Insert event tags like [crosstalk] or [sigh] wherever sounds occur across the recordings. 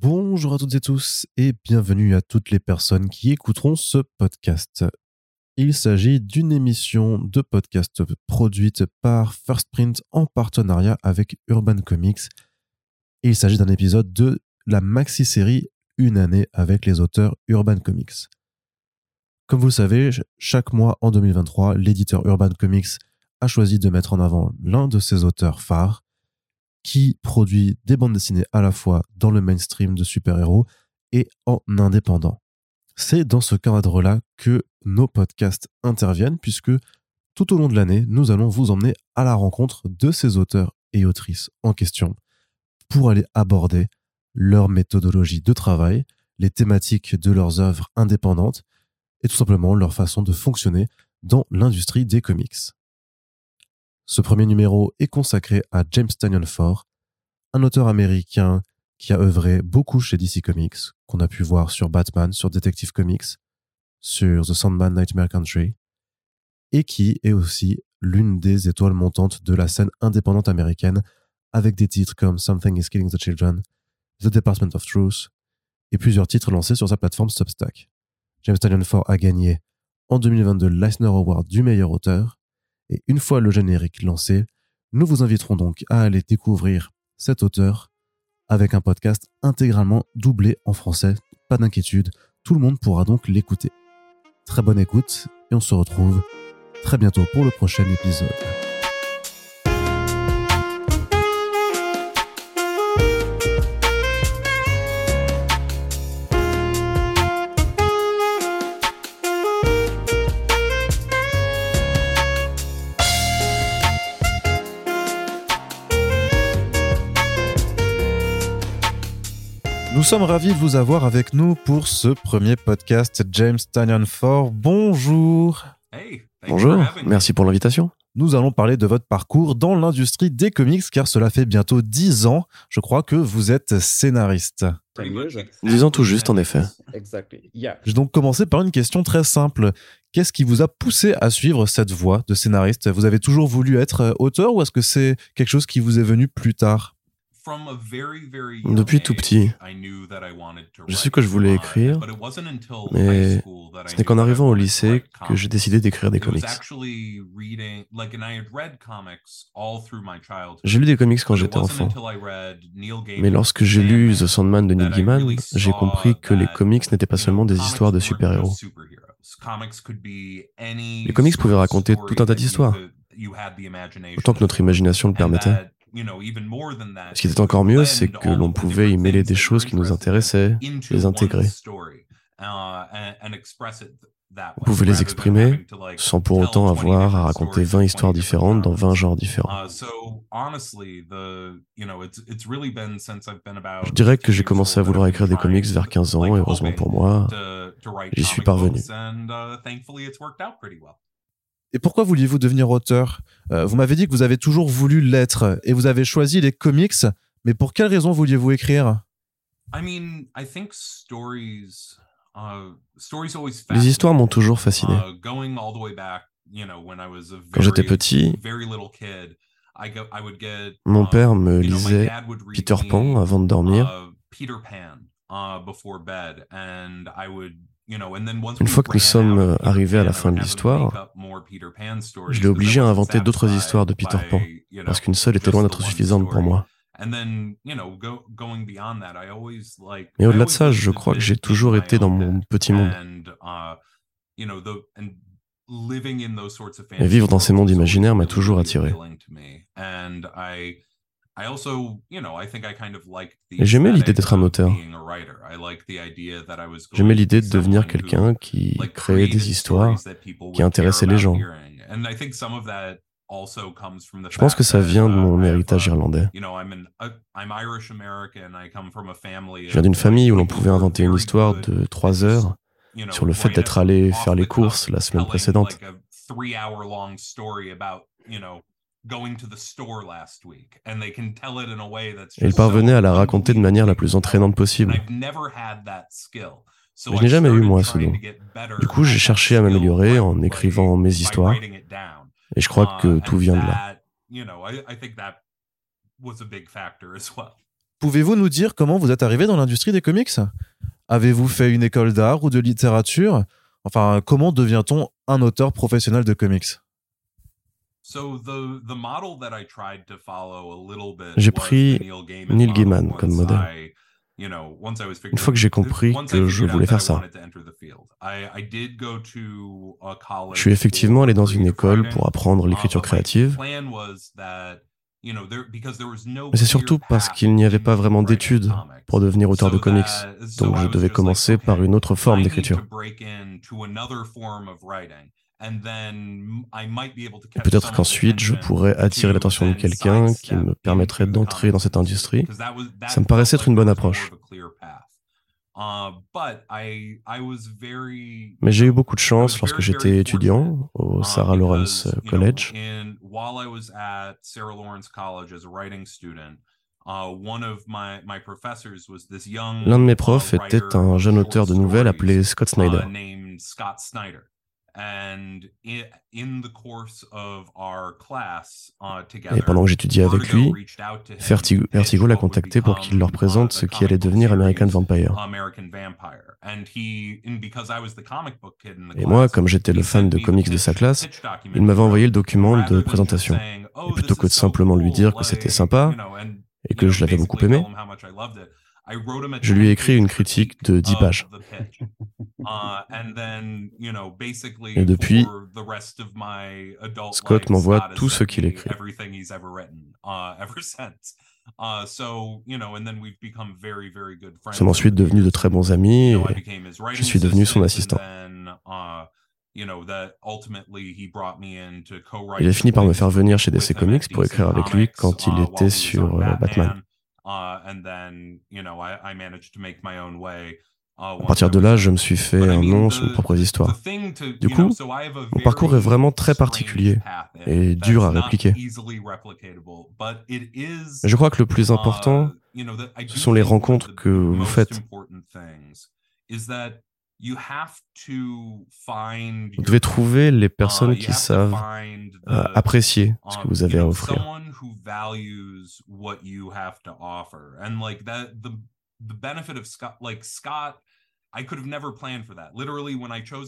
Bonjour à toutes et tous et bienvenue à toutes les personnes qui écouteront ce podcast. Il s'agit d'une émission de podcast produite par First Print en partenariat avec Urban Comics. Il s'agit d'un épisode de la maxi-série Une année avec les auteurs Urban Comics. Comme vous le savez, chaque mois en 2023, l'éditeur Urban Comics a choisi de mettre en avant l'un de ses auteurs phares qui produit des bandes dessinées à la fois dans le mainstream de super-héros et en indépendant. C'est dans ce cadre-là que nos podcasts interviennent, puisque tout au long de l'année, nous allons vous emmener à la rencontre de ces auteurs et autrices en question pour aller aborder leur méthodologie de travail, les thématiques de leurs œuvres indépendantes et tout simplement leur façon de fonctionner dans l'industrie des comics. Ce premier numéro est consacré à James Tynion Ford, un auteur américain qui a œuvré beaucoup chez DC Comics, qu'on a pu voir sur Batman, sur Detective Comics, sur The Sandman Nightmare Country, et qui est aussi l'une des étoiles montantes de la scène indépendante américaine, avec des titres comme Something is Killing the Children, The Department of Truth, et plusieurs titres lancés sur sa plateforme Substack. James Tynion Ford a gagné en 2022 l'Eisner Award du meilleur auteur, et une fois le générique lancé, nous vous inviterons donc à aller découvrir cet auteur avec un podcast intégralement doublé en français. Pas d'inquiétude, tout le monde pourra donc l'écouter. Très bonne écoute et on se retrouve très bientôt pour le prochain épisode. Sommes ravis de vous avoir avec nous pour ce premier podcast James Tanyan Ford. Bonjour. Bonjour, merci pour l'invitation. Nous allons parler de votre parcours dans l'industrie des comics car cela fait bientôt dix ans, je crois que vous êtes scénariste. Dix ans tout juste en effet. Je vais donc commencer par une question très simple. Qu'est-ce qui vous a poussé à suivre cette voie de scénariste? Vous avez toujours voulu être auteur ou est-ce que c'est quelque chose qui vous est venu plus tard? Depuis tout petit, je sais que je voulais écrire, mais ce n'est qu'en arrivant au lycée que j'ai décidé d'écrire des comics. J'ai lu des comics quand j'étais enfant, mais lorsque j'ai lu The Sandman de Neil Gaiman, j'ai compris que les comics n'étaient pas seulement des histoires de super-héros. Les comics pouvaient raconter tout un tas d'histoires, autant que notre imagination le permettait. Ce qui était encore mieux, c'est que l'on pouvait y mêler des choses qui nous intéressaient, les intégrer. On pouvait les exprimer sans pour autant avoir à raconter 20 histoires différentes dans 20 genres différents. Je dirais que j'ai commencé à vouloir écrire des comics vers 15 ans et heureusement pour moi, j'y suis parvenu. Et pourquoi vouliez-vous devenir auteur? Euh, Vous m'avez dit que vous avez toujours voulu l'être et vous avez choisi les comics, mais pour quelle raison vouliez-vous écrire? Les histoires m'ont toujours fasciné. Quand j'étais petit, mon père me lisait Peter Pan avant de dormir. Une fois que nous sommes euh, arrivés à la fin de l'histoire, je l'ai obligé à inventer d'autres histoires de Peter Pan, parce qu'une seule était loin d'être suffisante pour moi. Mais au-delà de ça, je crois que j'ai toujours été dans mon petit monde. Et vivre dans ces mondes imaginaires m'a toujours attiré. J'aimais l'idée d'être un auteur. J'aimais l'idée de devenir quelqu'un qui créait des histoires qui intéressaient les gens. Je pense que ça vient de mon héritage irlandais. Je viens d'une famille où l'on pouvait inventer une histoire de trois heures sur le fait d'être allé faire les courses la semaine précédente. Et il parvenait à la raconter de manière la plus entraînante possible. je n'ai jamais eu, moi, ce don. Du coup, j'ai cherché à m'améliorer en écrivant mes histoires. Et je crois que uh, tout vient de là. Pouvez-vous nous dire comment vous êtes arrivé dans l'industrie des comics? Avez-vous fait une école d'art ou de littérature? Enfin, comment devient-on un auteur professionnel de comics? J'ai pris Neil Gaiman comme modèle. Une fois que j'ai compris que je voulais faire ça, je suis effectivement allé dans une école pour apprendre l'écriture uh, créative. Mais c'est surtout parce qu'il n'y avait pas vraiment d'études pour devenir auteur de comics, donc je devais commencer par une autre forme d'écriture. Peut-être qu'ensuite, je pourrais attirer l'attention de quelqu'un qui me permettrait d'entrer dans cette industrie. Ça me paraissait être une bonne approche. Uh, Mais j'ai eu beaucoup de chance lorsque j'étais étudiant au uh, Sarah Lawrence College. L'un de mes profs était un jeune auteur de nouvelles appelé Scott Snyder. Uh, Et pendant que j'étudiais avec lui, Vertigo, l'a contacté pour qu'il leur présente ce qui allait devenir American Vampire. Et moi, comme j'étais le fan de comics de sa classe, il m'avait envoyé le document de présentation. Oh, Et plutôt que de simplement lui dire que c'était sympa et que je l'avais beaucoup aimé, je lui ai écrit une critique de 10 pages. Et depuis, Scott m'envoie tout ce qu'il écrit. [laughs] Nous sommes ensuite devenus de très bons amis et je suis devenu son assistant. Uh, il a fini par me faire venir chez DC Comics pour écrire avec lui quand il uh, était sur euh, Batman. À partir de là, je me suis fait un nom sur mes propres histoires. Du coup, mon parcours est vraiment très particulier et dur à répliquer. je crois que le plus uh, important, ce sont les rencontres que vous faites. Vous devez trouver les personnes uh, qui savent euh, apprécier ce que vous avez à offrir.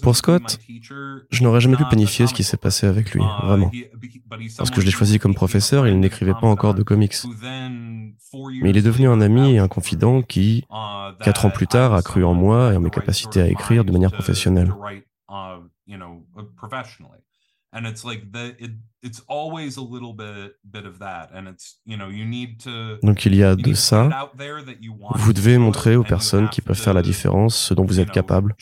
Pour Scott, je n'aurais jamais pu planifier ce qui s'est passé avec lui, uh, vraiment. Parce que je l'ai choisi comme professeur, il n'écrivait pas encore de comics. Mais il est devenu un ami et un confident qui, uh, quatre ans plus tard, a cru en moi et en mes capacités à écrire de manière professionnelle. Donc il y a de ça. Vous devez montrer aux personnes qui peuvent faire la différence ce dont vous êtes capable.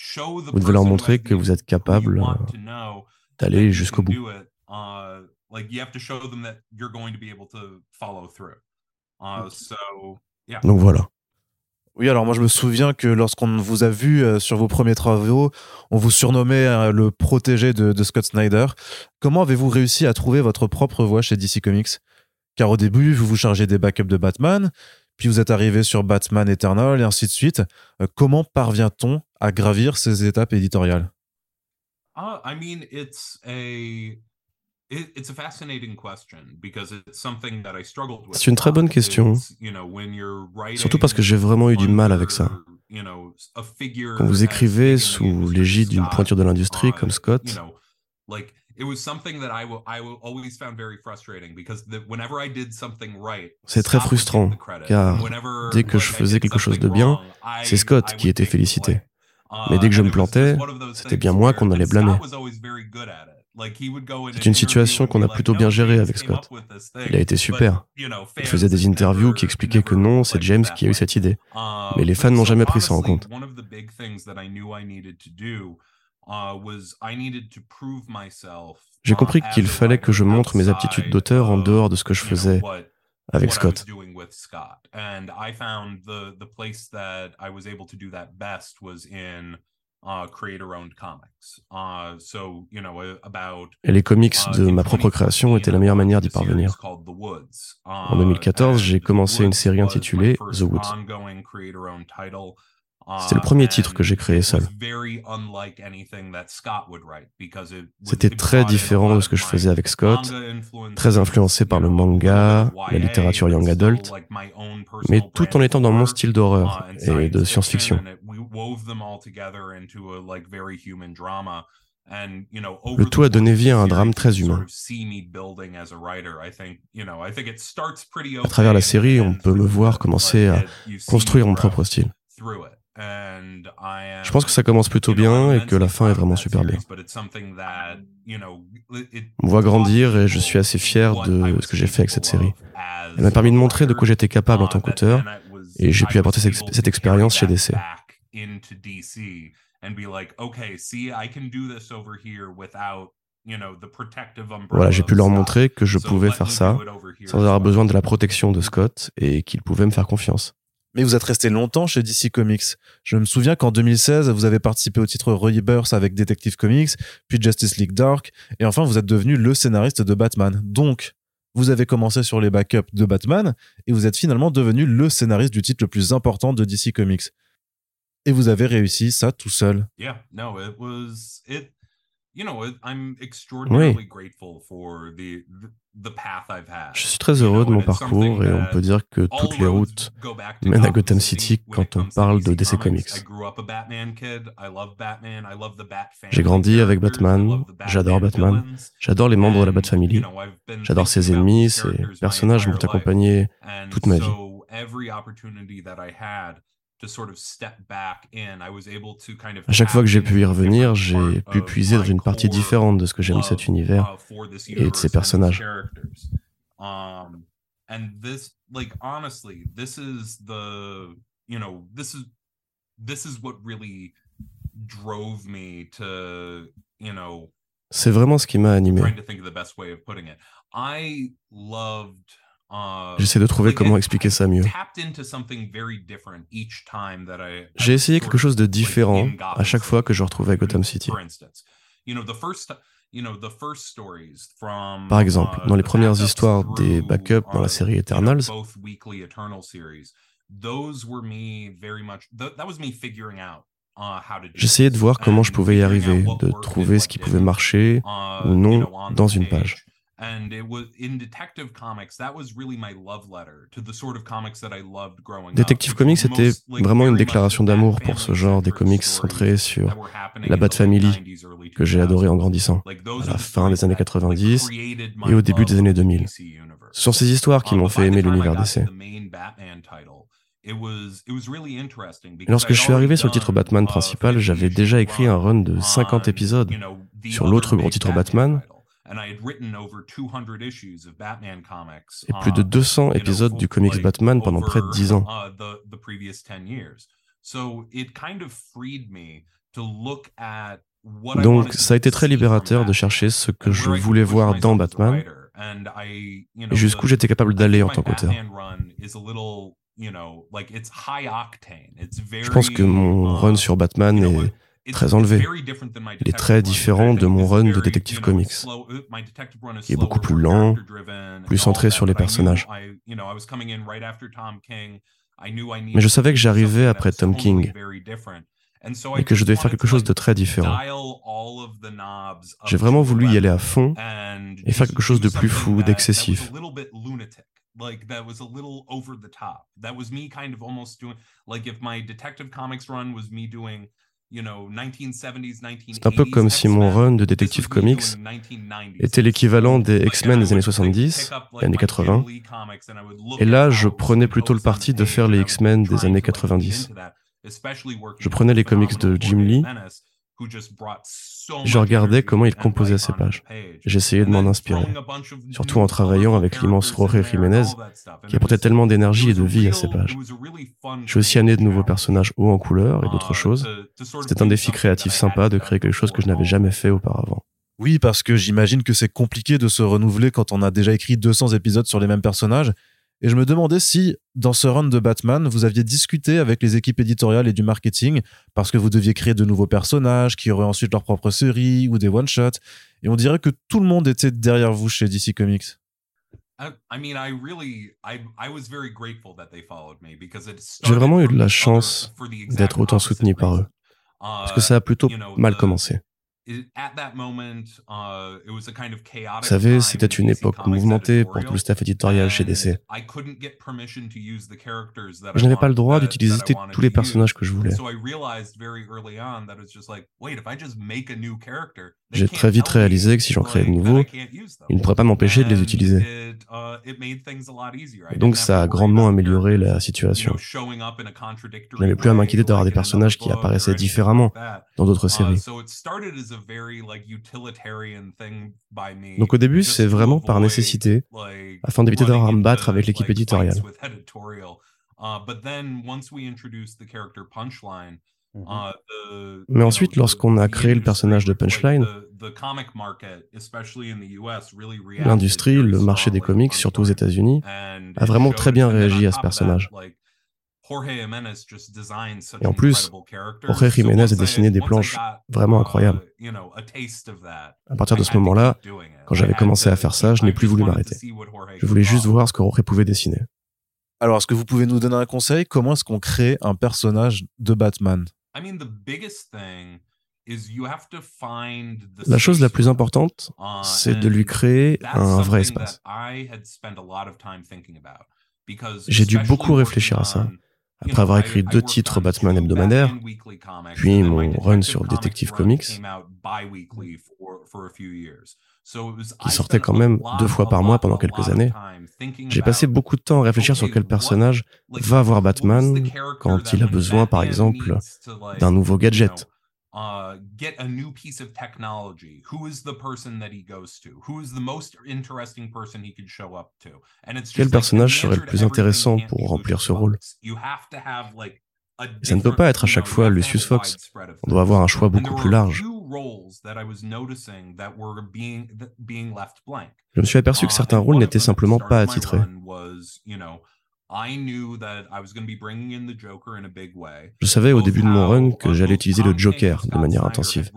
Vous devez leur montrer que vous êtes capable euh, d'aller jusqu'au bout. Donc voilà. Oui, alors moi je me souviens que lorsqu'on vous a vu euh, sur vos premiers travaux, on vous surnommait euh, le protégé de, Scott Snyder. Comment avez-vous réussi à trouver votre propre voix chez DC Comics? Car au début, vous vous chargez des backups de Batman, puis vous êtes arrivé sur Batman Eternal et ainsi de suite. Euh, comment parvient-on à gravir ces étapes éditoriales? Uh, I mean, c'est une très bonne question, surtout parce que j'ai vraiment eu du mal avec ça. Quand vous écrivez sous l'égide d'une pointure de l'industrie comme Scott, c'est très frustrant, car dès que je faisais quelque chose de bien, c'est Scott qui était félicité. Mais dès que je me plantais, c'était bien moi qu'on allait blâmer. C'est une situation qu'on a plutôt bien gérée avec Scott. Il a été super. Il faisait des interviews qui expliquaient que non, c'est James qui a eu cette idée. Uh, Mais les fans n'ont jamais pris ça en compte. J'ai compris qu'il fallait que je montre mes aptitudes d'auteur en dehors de ce que je faisais avec Scott. Uh, uh, Et les comics uh, de ma propre création étaient la meilleure manière d'y parvenir. En 2014, j'ai commencé une série intitulée The Woods. C'était le premier titre que j'ai créé seul. C'était très différent de ce que je faisais avec Scott, très influencé par le manga, la littérature young adult, mais tout en étant dans mon style d'horreur et de science-fiction. Le tout a donné vie à un drame très humain. À travers la série, on peut me voir commencer à construire mon propre style. Je pense que ça commence plutôt bien et que la fin est vraiment super bien. On me voit grandir et je suis assez fier de ce que j'ai fait avec cette série. Elle m'a permis de montrer de quoi j'étais capable en tant qu'auteur et j'ai pu apporter cette expérience chez DC. Voilà, j'ai pu leur montrer que je pouvais faire ça sans avoir besoin de la protection de Scott et qu'il pouvait me faire confiance. Mais vous êtes resté longtemps chez DC Comics. Je me souviens qu'en 2016, vous avez participé au titre Rebirth avec Detective Comics, puis Justice League Dark, et enfin vous êtes devenu le scénariste de Batman. Donc, vous avez commencé sur les backups de Batman, et vous êtes finalement devenu le scénariste du titre le plus important de DC Comics. Et vous avez réussi ça tout seul. Yeah, no, it was it je suis très heureux de mon parcours et on peut dire que toutes les routes mènent à Gotham City quand on parle de DC Comics. J'ai grandi avec Batman, j'adore Batman, j'adore les membres de la Bat Family, j'adore ses ennemis, ses personnages m'ont accompagné toute ma vie. À chaque fois que j'ai pu y revenir, j'ai pu puiser dans une partie différente de ce que j'aime de cet univers uh, et de ses personnages. C'est vraiment ce qui m'a animé. Uh, J'essaie de trouver comment expliquer ça mieux. J'ai essayé quelque chose de différent à chaque fois que je retrouvais Gotham City. Par exemple, dans les premières histoires des backups dans la série Eternals, J'essayais de voir comment je pouvais y arriver, de trouver ce qui pouvait marcher uh, ou non dans une page. Detective Comics était vraiment une déclaration d'amour pour ce genre des comics centrés sur la Bat Family que j'ai adoré en grandissant, à la fin des années 90 et au début des années 2000. Ce sont ces histoires qui m'ont fait aimer l'univers DC. Lorsque je suis arrivé sur le titre Batman principal, j'avais déjà écrit un run de 50 épisodes sur l'autre gros titre Batman, et plus de 200 uh, épisodes du comics Batman pendant près de 10 ans. Uh, Donc ça a été très libérateur de chercher ce que je voulais voir dans Batman et jusqu'où j'étais capable d'aller en tant qu'auteur. Je pense que mon run sur Batman est très enlevé. Il est très différent de mon run de Detective Comics, qui est beaucoup plus lent, plus centré sur les personnages. Mais je savais que j'arrivais après Tom King et que je devais faire quelque chose de très différent. J'ai vraiment voulu y aller à fond et faire quelque chose de plus fou, d'excessif. like that was a little over the top that was me kind of almost doing like if my detective comics run was me doing c'est un peu comme si mon run de Detective Comics était l'équivalent des X-Men des années 70, des années 80. Et là, je prenais plutôt le parti de faire les X-Men des années 90. Je prenais les comics de Jim Lee je regardais comment il composait ces pages. J'essayais de m'en inspirer, surtout en travaillant avec l'immense Jorge Jiménez, qui apportait tellement d'énergie et de vie à ces pages. J'ai aussi amené de nouveaux personnages hauts en couleur et d'autres choses. C'était un défi créatif sympa de créer quelque chose que je n'avais jamais fait auparavant. Oui, parce que j'imagine que c'est compliqué de se renouveler quand on a déjà écrit 200 épisodes sur les mêmes personnages et je me demandais si, dans ce run de Batman, vous aviez discuté avec les équipes éditoriales et du marketing, parce que vous deviez créer de nouveaux personnages qui auraient ensuite leur propre série ou des one-shots. Et on dirait que tout le monde était derrière vous chez DC Comics. J'ai vraiment eu de la chance d'être autant soutenu par eux, parce que ça a plutôt mal commencé. Vous savez, c'était une époque mouvementée pour tout le staff éditorial chez DC. Je n'avais pas le droit d'utiliser tous les personnages que je voulais. J'ai très vite réalisé que si j'en créais de nouveaux, ils ne pourraient pas m'empêcher de les utiliser. Et donc ça a grandement amélioré la situation. Je n'avais plus à m'inquiéter d'avoir des personnages qui apparaissaient différemment dans d'autres séries. Donc au début, c'est vraiment par nécessité, afin d'éviter d'avoir à me battre avec l'équipe éditoriale. Mais ensuite, lorsqu'on a créé le personnage de Punchline, l'industrie, le marché des comics, surtout aux États-Unis, a vraiment très bien réagi à ce personnage. Et en plus, Jorge Jiménez a dessiné des planches vraiment uh, incroyables. À partir de ce moment-là, quand j'avais commencé à faire ça, je n'ai plus voulu m'arrêter. Je voulais juste voir ce que Jorge pouvait dessiner. Alors, est-ce que vous pouvez nous donner un conseil? Comment est-ce qu'on crée un personnage de Batman? La chose la plus importante, uh, c'est de lui créer un vrai espace. J'ai dû beaucoup réfléchir à ça. Après avoir écrit deux titres Batman hebdomadaires, puis mon run sur Detective Comics, qui sortait quand même deux fois par mois pendant quelques années, j'ai passé beaucoup de temps à réfléchir sur quel personnage va voir Batman quand il a besoin, par exemple, d'un nouveau gadget. quel personnage serait le plus intéressant pour remplir ce rôle? Ça ne peut pas être à chaque fois Lucius Fox. on doit avoir un choix beaucoup plus large je me suis aperçu que uh, certains rôles n'étaient simplement pas attitrés je savais au début de mon run que j'allais utiliser le Joker de manière intensive.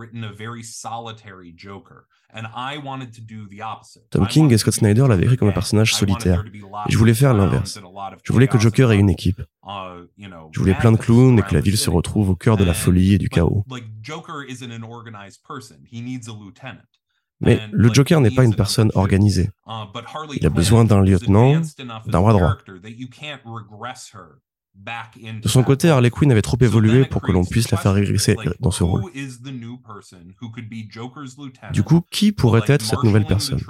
Tom King et Scott Snyder l'avaient écrit comme un personnage solitaire, et je voulais faire l'inverse. Je voulais que Joker ait une équipe. Uh, je voulais plein de clowns et que la ville se retrouve au cœur de la folie et du chaos. Mais le Joker n'est pas une personne organisée. Uh, Il a besoin d'un lieutenant, d'un bras droit. De son côté, Harley Quinn avait trop évolué pour que l'on puisse la faire régresser dans ce rôle. Du coup, qui pourrait être cette nouvelle personne?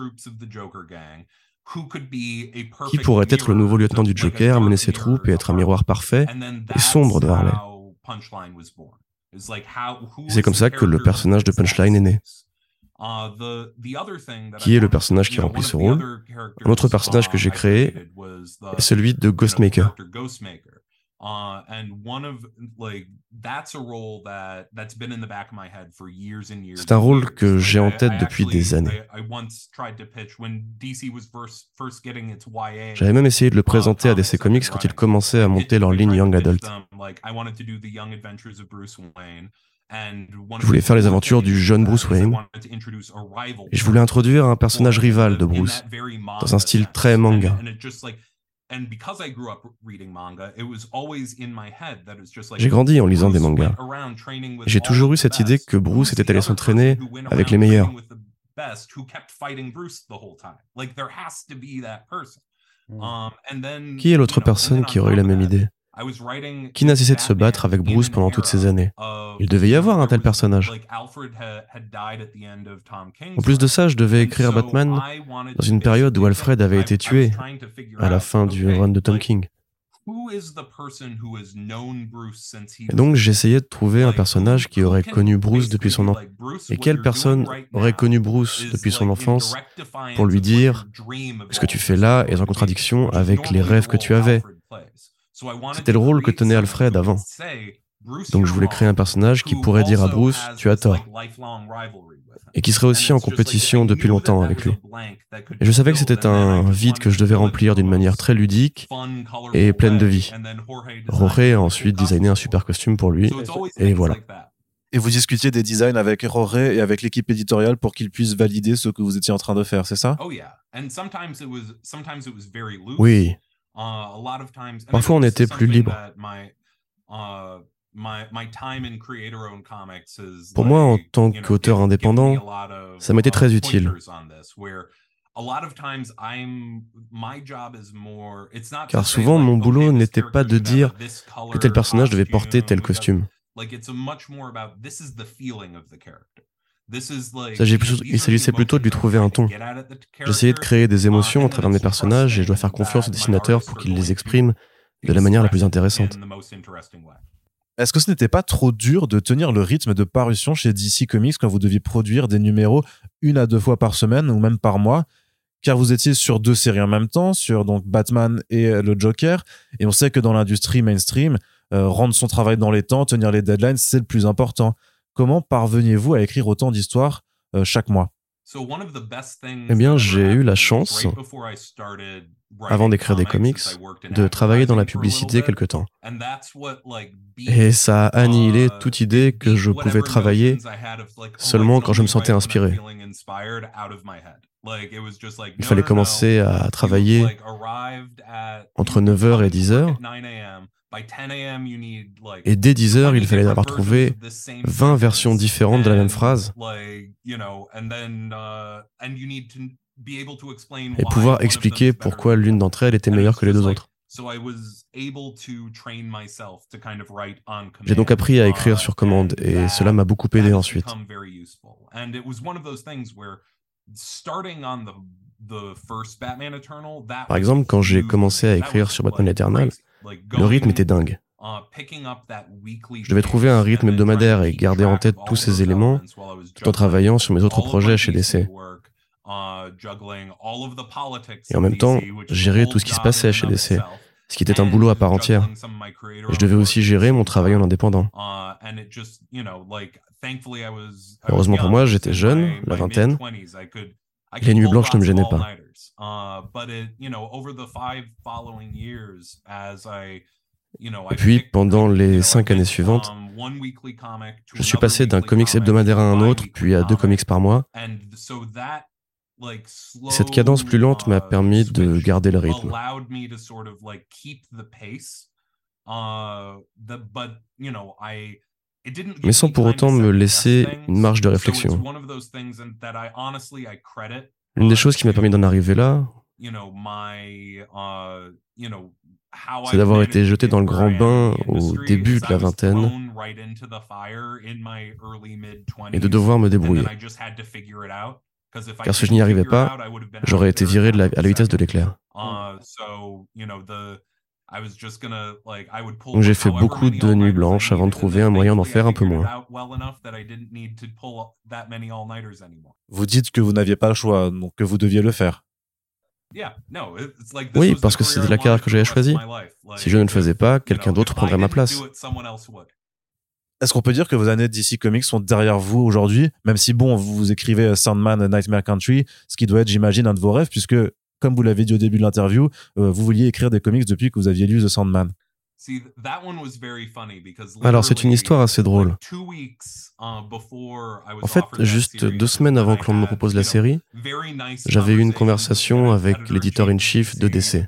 Qui pourrait être le nouveau lieutenant du Joker, mener ses troupes et être un miroir parfait et sombre de Harley C'est comme ça que le personnage de Punchline est né. Uh, qui est le personnage qui remplit ce rôle? Un autre personnage que j'ai créé est celui de Ghostmaker. C'est un rôle que j'ai en tête depuis des années. J'avais même essayé de le uh, présenter à DC Comics quand ils commençaient à monter leur ligne Young Adult. Je voulais faire les aventures du jeune Bruce Wayne. Et je voulais introduire un personnage rival de Bruce, dans un style très manga. J'ai grandi en lisant des mangas. J'ai toujours eu cette idée que Bruce était allé s'entraîner avec les meilleurs. Qui est l'autre personne qui aurait eu la même idée? Qui n'a cessé de se battre avec Bruce pendant toutes ces années? Il devait y avoir un tel personnage. En plus de ça, je devais écrire Batman dans une période où Alfred avait été tué à la fin du run de Tom King. Et donc j'essayais de trouver un personnage qui aurait connu Bruce depuis son enfance. Et quelle personne aurait connu Bruce depuis son enfance pour lui dire ce que tu fais là est en contradiction avec les rêves que tu avais c'était le rôle que tenait Alfred avant. Donc je voulais créer un personnage qui pourrait dire à Bruce, tu as tort. Et qui serait aussi en compétition depuis longtemps avec lui. Et je savais que c'était un vide que je devais remplir d'une manière très ludique et pleine de vie. Jorge a ensuite designé un super costume pour lui. Et voilà. Et vous discutiez des designs avec Roré et avec l'équipe éditoriale pour qu'ils puissent valider ce que vous étiez en train de faire, c'est ça? Oui. Parfois, on était plus libre. Pour moi, en tant qu'auteur indépendant, ça m'était très utile. Car souvent, mon boulot n'était pas de dire que tel personnage devait porter tel costume. Il s'agissait plutôt de lui trouver un ton. J'essayais de créer des émotions à travers mes personnages et je dois faire confiance au dessinateur pour qu'il les exprime de la manière la plus intéressante. Est-ce que ce n'était pas trop dur de tenir le rythme de parution chez DC Comics quand vous deviez produire des numéros une à deux fois par semaine ou même par mois? Car vous étiez sur deux séries en même temps, sur donc Batman et le Joker, et on sait que dans l'industrie mainstream, euh, rendre son travail dans les temps, tenir les deadlines, c'est le plus important. Comment parveniez-vous à écrire autant d'histoires euh, chaque mois? Eh bien, j'ai eu la chance, avant d'écrire des comics, de travailler dans la publicité quelque temps. Et ça a annihilé uh, toute idée que je pouvais travailler seulement quand je me sentais inspiré. Il fallait commencer à travailler entre 9h et 10h. Et dès 10h, il fallait avoir trouvé 20 versions différentes de la même phrase et pouvoir expliquer pourquoi l'une d'entre elles était meilleure que les deux autres. J'ai donc appris à écrire sur commande et cela m'a beaucoup aidé ensuite. Par exemple, quand j'ai commencé à écrire sur Batman Eternal, le rythme était dingue. Uh, Je devais trouver un rythme hebdomadaire et garder en tête tous ces éléments tout en travaillant sur mes autres projets chez DC. Uh, et en même temps, gérer tout ce qui se passait chez DC, ce qui était un boulot à part entière. je devais aussi gérer mon travail en indépendant. Uh, Heureusement pour moi, j'étais jeune, la vingtaine. Les nuits blanches ne me gênaient pas. Et puis, pendant les cinq années suivantes, je suis passé d'un comics hebdomadaire à un autre, puis à deux comics par mois. Cette cadence plus lente m'a uh, permis de garder le rythme. Mais sans pour autant me laisser une marge de réflexion. L'une des choses qui m'a permis d'en arriver là, c'est d'avoir été jeté dans le grand bain au début de la vingtaine et de devoir me débrouiller. Car si je n'y arrivais pas, j'aurais été viré à la vitesse de l'éclair. Donc j'ai fait beaucoup de nuits blanches avant de trouver un moyen d'en faire un peu moins. Vous dites que vous n'aviez pas le choix, donc que vous deviez le faire. Oui, parce que c'était la carrière que j'avais choisie. Si je ne le faisais pas, quelqu'un d'autre prendrait ma place. Est-ce qu'on peut dire que vos années DC Comics sont derrière vous aujourd'hui, même si bon, vous écrivez Sandman Nightmare Country, ce qui doit être, j'imagine, un de vos rêves, puisque, comme vous l'avez dit au début de l'interview, euh, vous vouliez écrire des comics depuis que vous aviez lu The Sandman. Alors c'est une histoire assez drôle. En fait, juste deux semaines avant que l'on me propose la série, j'avais eu une conversation avec l'éditeur in chief de DC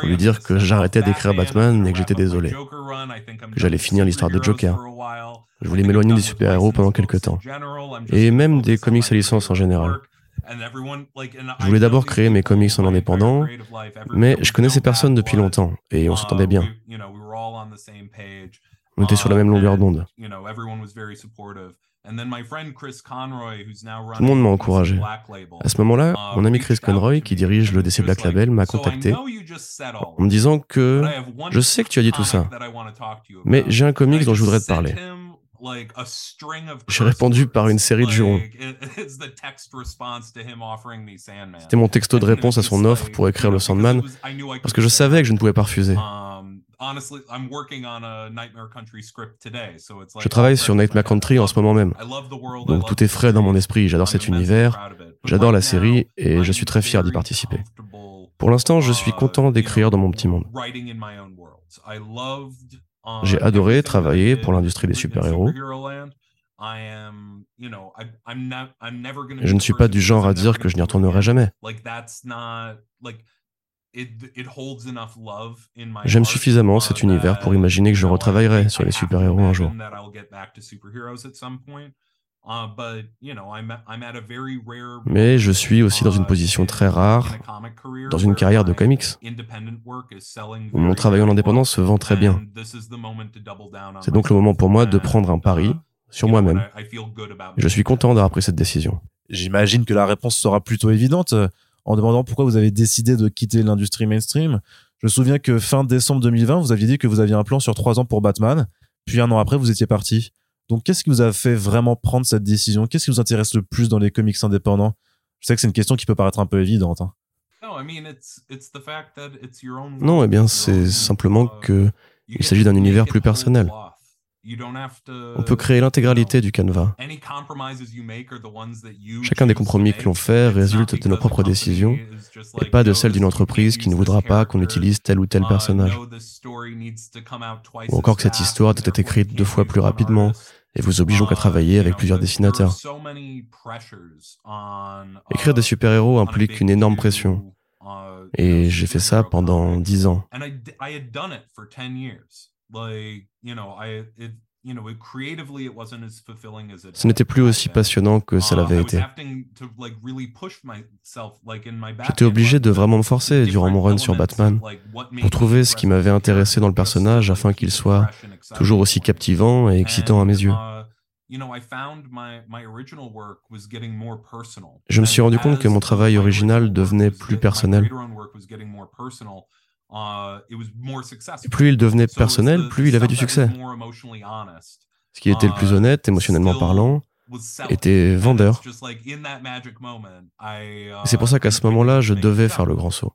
pour lui dire que j'arrêtais d'écrire Batman et que j'étais désolé, que j'allais finir l'histoire de Joker. Je voulais m'éloigner des super-héros pendant quelques temps, et même des comics à licence en général. Je voulais d'abord créer mes comics en indépendant, mais je connaissais personne depuis longtemps et on s'entendait bien. On était sur la même longueur d'onde. Tout le monde m'a encouragé. À ce moment-là, mon ami Chris Conroy, qui dirige le DC Black Label, m'a contacté en me disant que je sais que tu as dit tout ça, mais j'ai un comics dont je voudrais te parler. J'ai répondu par une série de jurons. [laughs] C'était mon texto de réponse à son offre pour écrire le Sandman, parce que je savais que je ne pouvais pas refuser. Um, je travaille sur Nightmare Country en ce moment même. Donc tout est frais dans mon esprit. J'adore cet univers, j'adore la série et je suis très fier d'y participer. Pour l'instant, je suis uh, content d'écrire dans mon petit monde. J'ai adoré travailler pour l'industrie des super-héros. Je ne suis pas du genre à dire que je n'y retournerai jamais. J'aime suffisamment cet univers pour imaginer que je retravaillerai sur les super-héros un jour. Mais je suis aussi dans une position très rare, dans une carrière de comics, où mon travail en indépendance se vend très bien. C'est donc le moment pour moi de prendre un pari sur moi-même. Je suis content d'avoir pris cette décision. J'imagine que la réponse sera plutôt évidente euh, en demandant pourquoi vous avez décidé de quitter l'industrie mainstream. Je me souviens que fin décembre 2020, vous aviez dit que vous aviez un plan sur trois ans pour Batman, puis un an après, vous étiez parti. Donc, qu'est-ce qui vous a fait vraiment prendre cette décision? Qu'est-ce qui vous intéresse le plus dans les comics indépendants? Je sais que c'est une question qui peut paraître un peu évidente. Hein. Non, eh bien, c'est simplement que il s'agit d'un univers plus personnel. On peut créer l'intégralité du canevas. Chacun des compromis que l'on fait résulte de nos propres décisions et pas de celles d'une entreprise qui ne voudra pas qu'on utilise tel ou tel uh, personnage. Ou encore que cette histoire doit être écrite deux fois plus rapidement et vous oblige donc à travailler avec plusieurs dessinateurs. Écrire des super-héros implique une énorme pression. Et j'ai fait ça pendant dix ans. Ce n'était plus aussi passionnant que ça l'avait uh, été. J'étais obligé de vraiment me forcer durant mon run sur Batman pour trouver ce qui m'avait intéressé dans le personnage afin qu'il soit toujours aussi captivant et excitant à mes yeux. Uh, Je me suis rendu compte que mon travail original devenait plus personnel. Uh, plus il devenait personnel, plus il avait du succès. Ce qui était le plus uh, honnête, émotionnellement parlant, était vendeur. C'est pour ça qu'à ce moment-là, je devais faire le grand saut.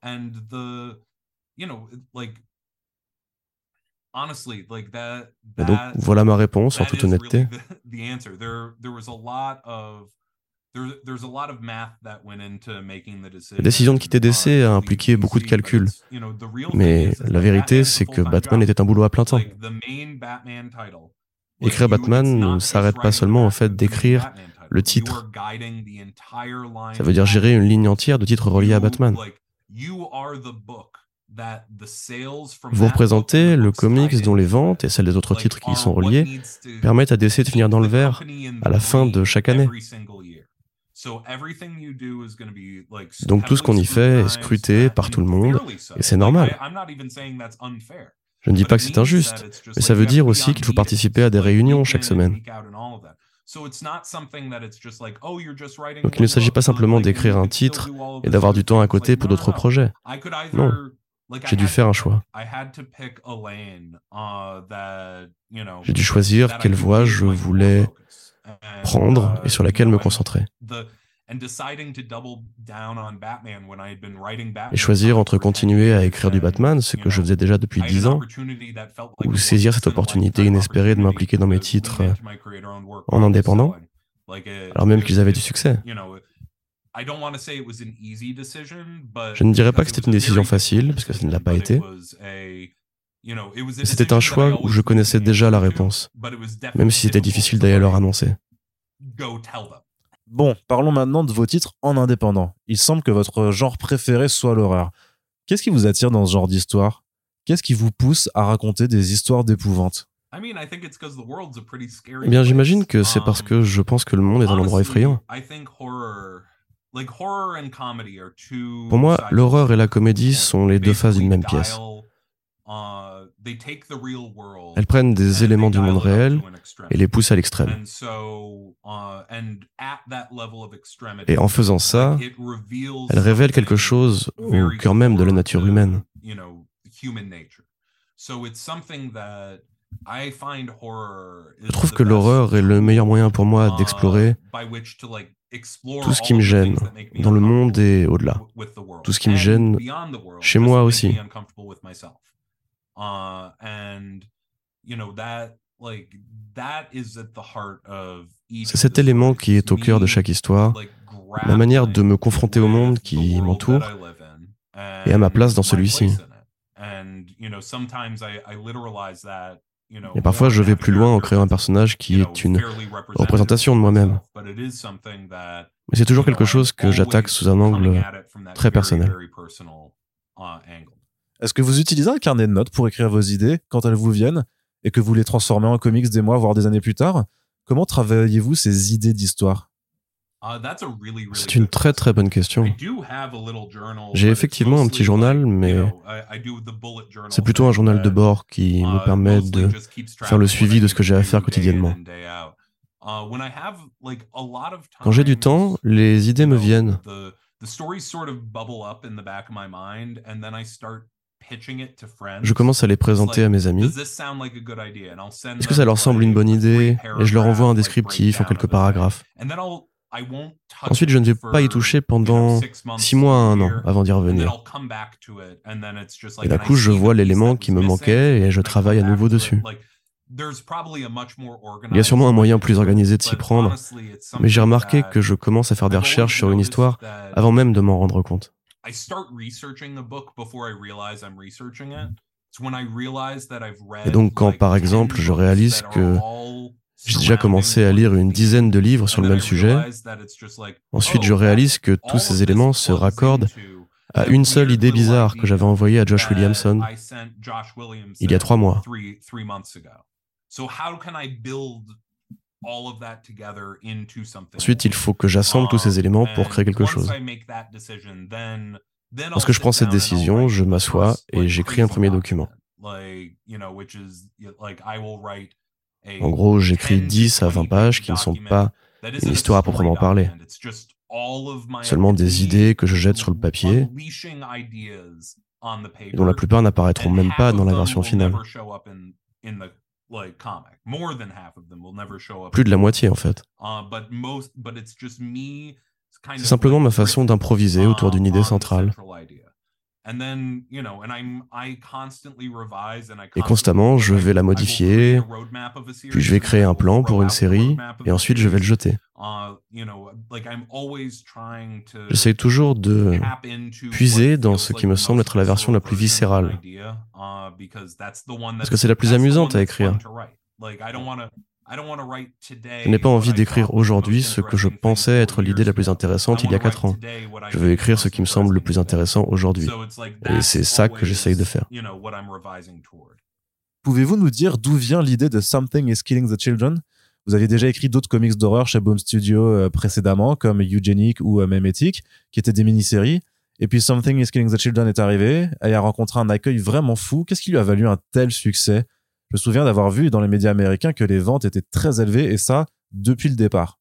Et donc, voilà ma réponse en toute honnêteté. [laughs] La décision de quitter DC a impliqué beaucoup de calculs. Mais la vérité, c'est que Batman était un boulot à plein temps. Écrire Batman ne s'arrête pas seulement au fait d'écrire le titre. Ça veut dire gérer une ligne entière de titres reliés à Batman. Vous représentez le comics dont les ventes et celles des autres titres qui y sont reliés permettent à DC de finir dans le vert à la fin de chaque année. Donc tout ce qu'on y fait est scruté par tout le monde, et c'est normal. Je ne dis pas que c'est injuste, mais ça veut dire aussi qu'il faut participer à des réunions chaque semaine. Donc il ne s'agit pas simplement d'écrire un titre et d'avoir du temps à côté pour d'autres projets. Non, j'ai dû faire un choix. J'ai dû choisir quelle voie je voulais prendre et sur laquelle me concentrer. Et choisir entre continuer à écrire du Batman, ce que je faisais déjà depuis dix ans, ou saisir cette opportunité inespérée de m'impliquer dans mes titres en indépendant, alors même qu'ils avaient du succès. Je ne dirais pas que c'était une décision facile, parce que ça ne l'a pas été. C'était un choix où je connaissais déjà la réponse, même si c'était difficile d'aller leur annoncer. Bon, parlons maintenant de vos titres en indépendant. Il semble que votre genre préféré soit l'horreur. Qu'est-ce qui vous attire dans ce genre d'histoire? Qu'est-ce qui vous pousse à raconter des histoires d'épouvante Eh bien, j'imagine que c'est parce que je pense que le monde est un endroit effrayant. Pour moi, l'horreur et la comédie sont les deux faces d'une même pièce. Elles prennent des éléments du monde réel et les poussent à l'extrême. Uh, et en faisant ça, elles révèlent quelque chose au cœur même de la nature humaine. Je trouve que l'horreur est le meilleur moyen pour moi uh, d'explorer tout ce qui me gêne dans le monde et au-delà. Tout ce qui me gêne chez moi aussi. C'est cet élément qui est au cœur de chaque histoire, la manière de me confronter au monde qui m'entoure et à ma place dans celui-ci. Et parfois, je vais plus loin en créant un personnage qui est une représentation de moi-même. Mais c'est toujours quelque chose que j'attaque sous un angle très personnel. Est-ce que vous utilisez un carnet de notes pour écrire vos idées quand elles vous viennent et que vous les transformez en comics des mois, voire des années plus tard? Comment travaillez-vous ces idées d'histoire? Uh, C'est une très très bonne question. J'ai effectivement un petit journal, mais c'est plutôt un journal de bord qui me uh, permet de faire le suivi de ce que j'ai à faire quotidiennement. Uh, Quand j'ai du temps, les idées me viennent. Je commence à les présenter à mes amis. Est-ce que ça leur semble une bonne idée? Et je leur envoie un descriptif en quelques paragraphes. Ensuite, je ne vais pas y toucher pendant six mois à un an avant d'y revenir. Et d'un coup, je vois l'élément qui me manquait et je travaille à nouveau dessus. Il y a sûrement un moyen plus organisé de s'y prendre, mais j'ai remarqué que je commence à faire des recherches sur une histoire avant même de m'en rendre compte. Et donc quand par exemple je réalise que j'ai déjà commencé à lire une dizaine de livres sur le même sujet. Ensuite, je réalise que tous ces éléments se raccordent à une seule idée bizarre que j'avais envoyée à Josh Williamson il y a trois mois. Ensuite, il faut que j'assemble tous ces éléments pour créer quelque chose. Lorsque je prends cette décision, je m'assois et j'écris un premier document. En gros, j'écris 10 à 20 pages qui ne sont pas une histoire à proprement parler, seulement des idées que je jette sur le papier, dont la plupart n'apparaîtront même pas dans la version finale. Plus de la moitié en fait. C'est simplement ma façon d'improviser autour d'une idée centrale. Et constamment, je vais la modifier, puis je vais créer un plan pour une série, et ensuite je vais le jeter. Uh, J'essaie toujours de puiser dans ce qui me semble être la version la plus viscérale, uh, parce que c'est la plus amusante à écrire. Je n'ai pas envie d'écrire aujourd'hui ce que je pensais être l'idée la plus intéressante il y a quatre ans. Je veux écrire ce qui me semble le plus intéressant aujourd'hui. Et c'est ça que j'essaye de faire. Pouvez-vous nous dire d'où vient l'idée de Something is Killing the Children? Vous avez déjà écrit d'autres comics d'horreur chez Boom Studio euh, précédemment, comme Eugenic ou euh, Memetic, qui étaient des mini-séries. Et puis Something is Killing the Children est arrivé et a rencontré un accueil vraiment fou. Qu'est-ce qui lui a valu un tel succès? Je me souviens d'avoir vu dans les médias américains que les ventes étaient très élevées et ça depuis le départ.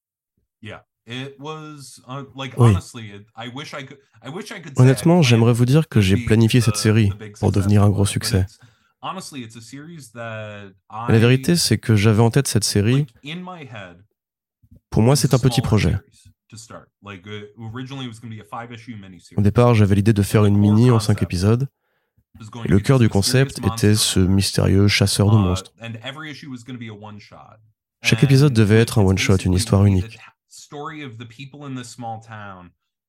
Honnêtement, j'aimerais vous dire que j'ai planifié cette série pour devenir un gros succès. la vérité, c'est que j'avais en tête cette série. Pour moi, c'est un petit projet. Au départ, j'avais l'idée de faire une mini en cinq épisodes. Et le cœur du concept était ce mystérieux chasseur de monstres. Chaque épisode devait être un one-shot, une histoire unique.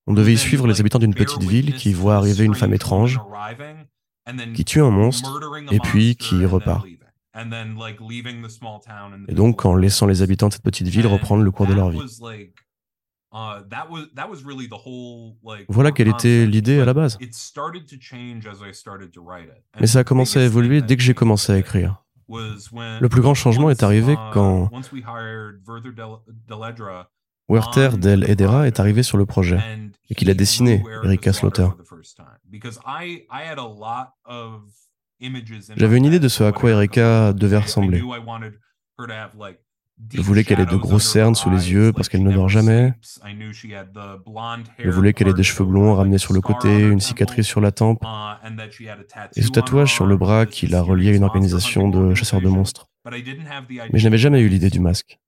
On devait y suivre les habitants d'une petite ville qui voient arriver une femme étrange, qui tue un monstre, et puis qui repart. Et donc en laissant les habitants de cette petite ville reprendre le cours de leur vie. Uh, voilà quelle était l'idée à la base. Mais ça a commencé à évoluer dès que j'ai commencé à écrire. Le plus grand changement est arrivé uh, quand Werther Del Edera est arrivé sur le projet et qu'il a dessiné Erika Slaughter. J'avais une idée de ce à quoi Erika devait ressembler. Je voulais qu'elle ait de grosses cernes sous les yeux parce qu'elle ne dort jamais. Je voulais qu'elle ait des cheveux blonds ramenés sur le côté, une cicatrice sur la tempe et ce tatouage sur le bras qui la reliait à une organisation de chasseurs de monstres. Mais je n'avais jamais eu l'idée du masque.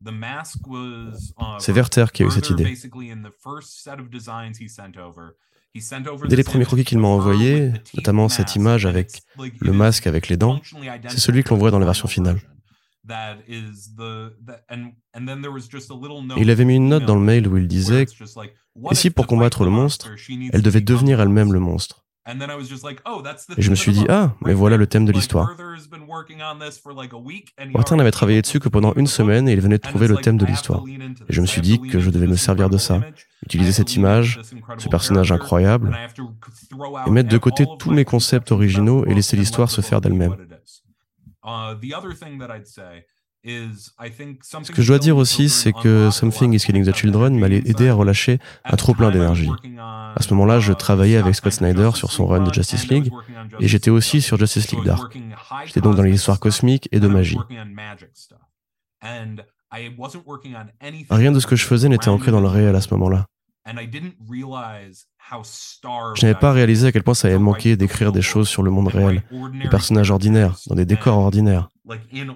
C'est Werther qui a eu cette idée. Dès les premiers croquis qu'il m'a envoyés, notamment cette image avec le masque avec les dents, c'est celui que l'on voit dans la version finale il avait mis une note dans le mail où il disait Et si pour combattre le monstre, elle devait devenir elle-même le monstre Et je me suis dit, ah, mais voilà le thème de l'histoire. Martin n'avait travaillé dessus que pendant une semaine et il venait de trouver le thème de l'histoire. Et je me suis dit que je devais me servir de ça, utiliser cette image, ce personnage incroyable, et mettre de côté tous mes concepts originaux et laisser l'histoire se faire d'elle-même. Ce que je dois dire aussi, c'est que Something is Killing the Children m'a aidé à relâcher un trop plein d'énergie. À ce moment-là, je travaillais avec Scott Snyder sur son run de Justice League et j'étais aussi sur Justice League Dark. J'étais donc dans les histoires cosmiques et de magie. Rien de ce que je faisais n'était ancré dans le réel à ce moment-là. Je n'avais pas réalisé à quel point ça allait manquer d'écrire des choses sur le monde réel, des personnages ordinaires, dans des décors ordinaires. Je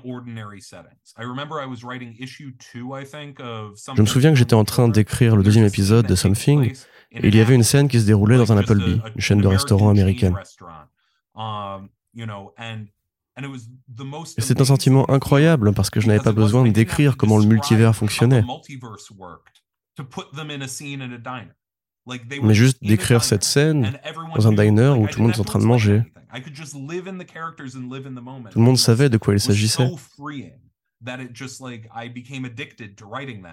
me souviens que j'étais en train d'écrire le deuxième épisode de Something, et il y avait une scène qui se déroulait dans un Applebee, une chaîne de restaurants américaine. Um, et c'est un sentiment incroyable parce que je n'avais pas besoin d'écrire comment le multivers fonctionnait mais juste d'écrire cette scène dans un diner où tout le monde est en train de manger. Tout le monde savait de quoi il s'agissait.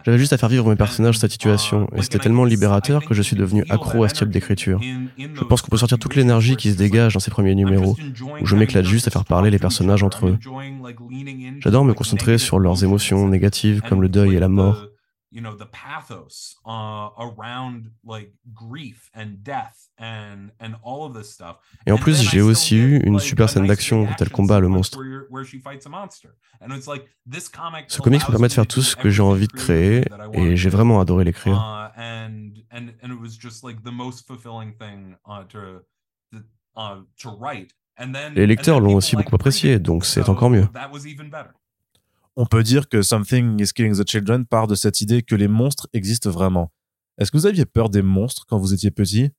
J'avais juste à faire vivre mes personnages cette situation, uh, et c'était tellement libérateur que je suis devenu accro à ce type d'écriture. Je pense qu'on peut sortir toute l'énergie qui se dégage dans ces premiers numéros, où je m'éclate juste à faire parler les personnages entre eux. J'adore me concentrer sur leurs émotions négatives comme le deuil et la mort, you know the pathos uh, around like grief and death and and all of this stuff. Et en plus, j'ai aussi eu une super scène d'action quand elle combat le monstre. Ce comics me permet de faire tout ce que j'ai envie de créer et j'ai vraiment adoré l'écrire. Uh, and and and it was just like the most fulfilling thing uh, to uh, to write. Les lecteurs l'ont aussi beaucoup apprécié, donc c'est encore mieux on peut dire que Something is Killing the Children part de cette idée que les monstres existent vraiment. Est-ce que vous aviez peur des monstres quand vous étiez petit?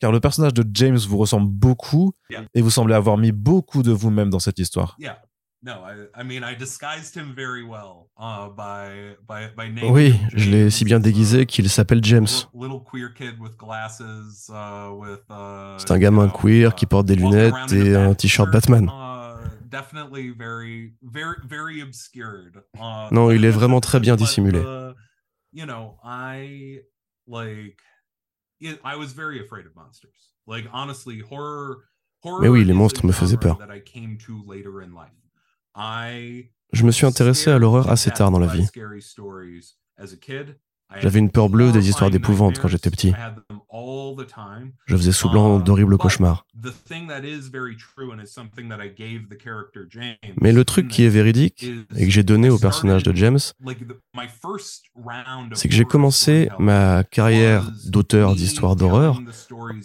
Car le personnage de James vous ressemble beaucoup et vous semblez avoir mis beaucoup de vous-même dans cette histoire. Oui, je l'ai si bien déguisé qu'il s'appelle James. C'est un gamin queer qui porte des lunettes et un t-shirt Batman. Non, il est vraiment très bien dissimulé. Mais oui, les monstres me faisaient peur. Je me suis intéressé à l'horreur assez tard dans la vie. J'avais une peur bleue des histoires d'épouvante quand j'étais petit. Je faisais souvent uh, d'horribles cauchemars. Mais le truc qui est véridique et que j'ai donné au personnage de James, c'est que j'ai commencé ma carrière d'auteur d'histoires d'horreur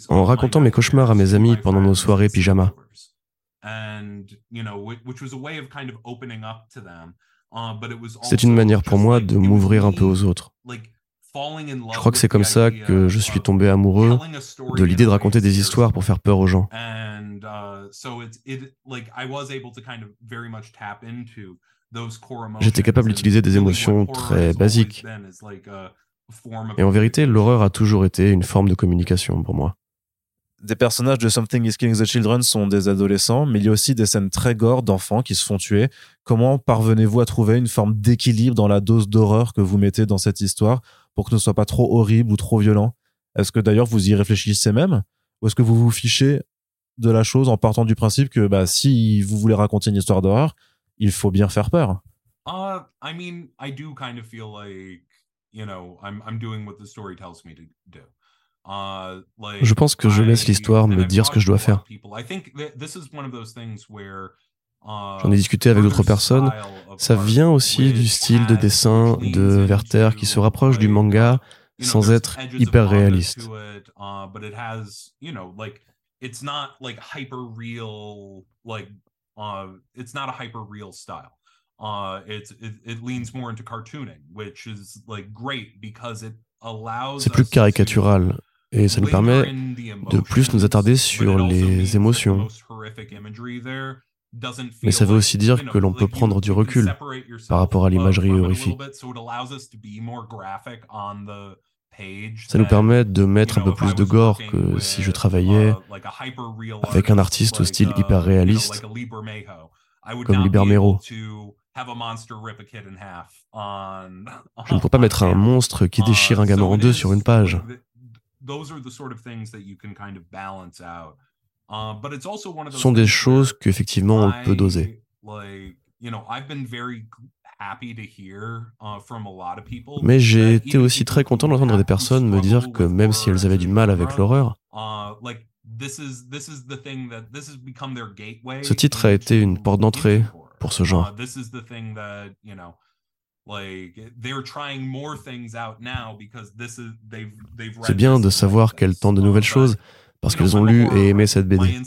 en racontant mes cauchemars à mes amis pendant nos soirées pyjama. C'est une manière pour moi de m'ouvrir un peu aux autres. Je crois que c'est comme ça que je suis tombé amoureux de l'idée de raconter des histoires pour faire peur aux gens. J'étais capable d'utiliser des émotions très basiques. Et en vérité, l'horreur a toujours été une forme de communication pour moi des personnages de Something is Killing the Children sont des adolescents, mais il y a aussi des scènes très gore d'enfants qui se font tuer. Comment parvenez-vous à trouver une forme d'équilibre dans la dose d'horreur que vous mettez dans cette histoire pour que ce ne soit pas trop horrible ou trop violent Est-ce que d'ailleurs vous y réfléchissez même? Ou est-ce que vous vous fichez de la chose en partant du principe que bah, si vous voulez raconter une histoire d'horreur, il faut bien faire peur? Uh, I mean, I do kind of feel like, you know, I'm, I'm doing what the story tells me to do. Uh, je pense que je laisse l'histoire me dire ce que je dois faire. Uh, J'en ai discuté avec d'autres personnes. Ça vient aussi du style de dessin de Werther qui se rapproche du manga sans être hyper réaliste. C'est plus caricatural et ça nous permet de plus nous attarder sur les émotions. Mais ça veut aussi dire que l'on peut prendre du recul par rapport à l'imagerie horrifique. Ça nous permet de mettre un peu plus de gore que si je travaillais avec un artiste au style hyper réaliste comme Liber Mero. [laughs] Je ne peux pas mettre un monstre qui déchire un gamin en deux sur une page. Ce sont des choses qu'effectivement on peut doser. Mais j'ai été aussi très content d'entendre des personnes me dire que même si elles avaient du mal avec l'horreur, ce titre a été une porte d'entrée pour ce genre. C'est bien de savoir qu'elles tentent de nouvelles choses parce qu'elles ont lu et aimé cette BD.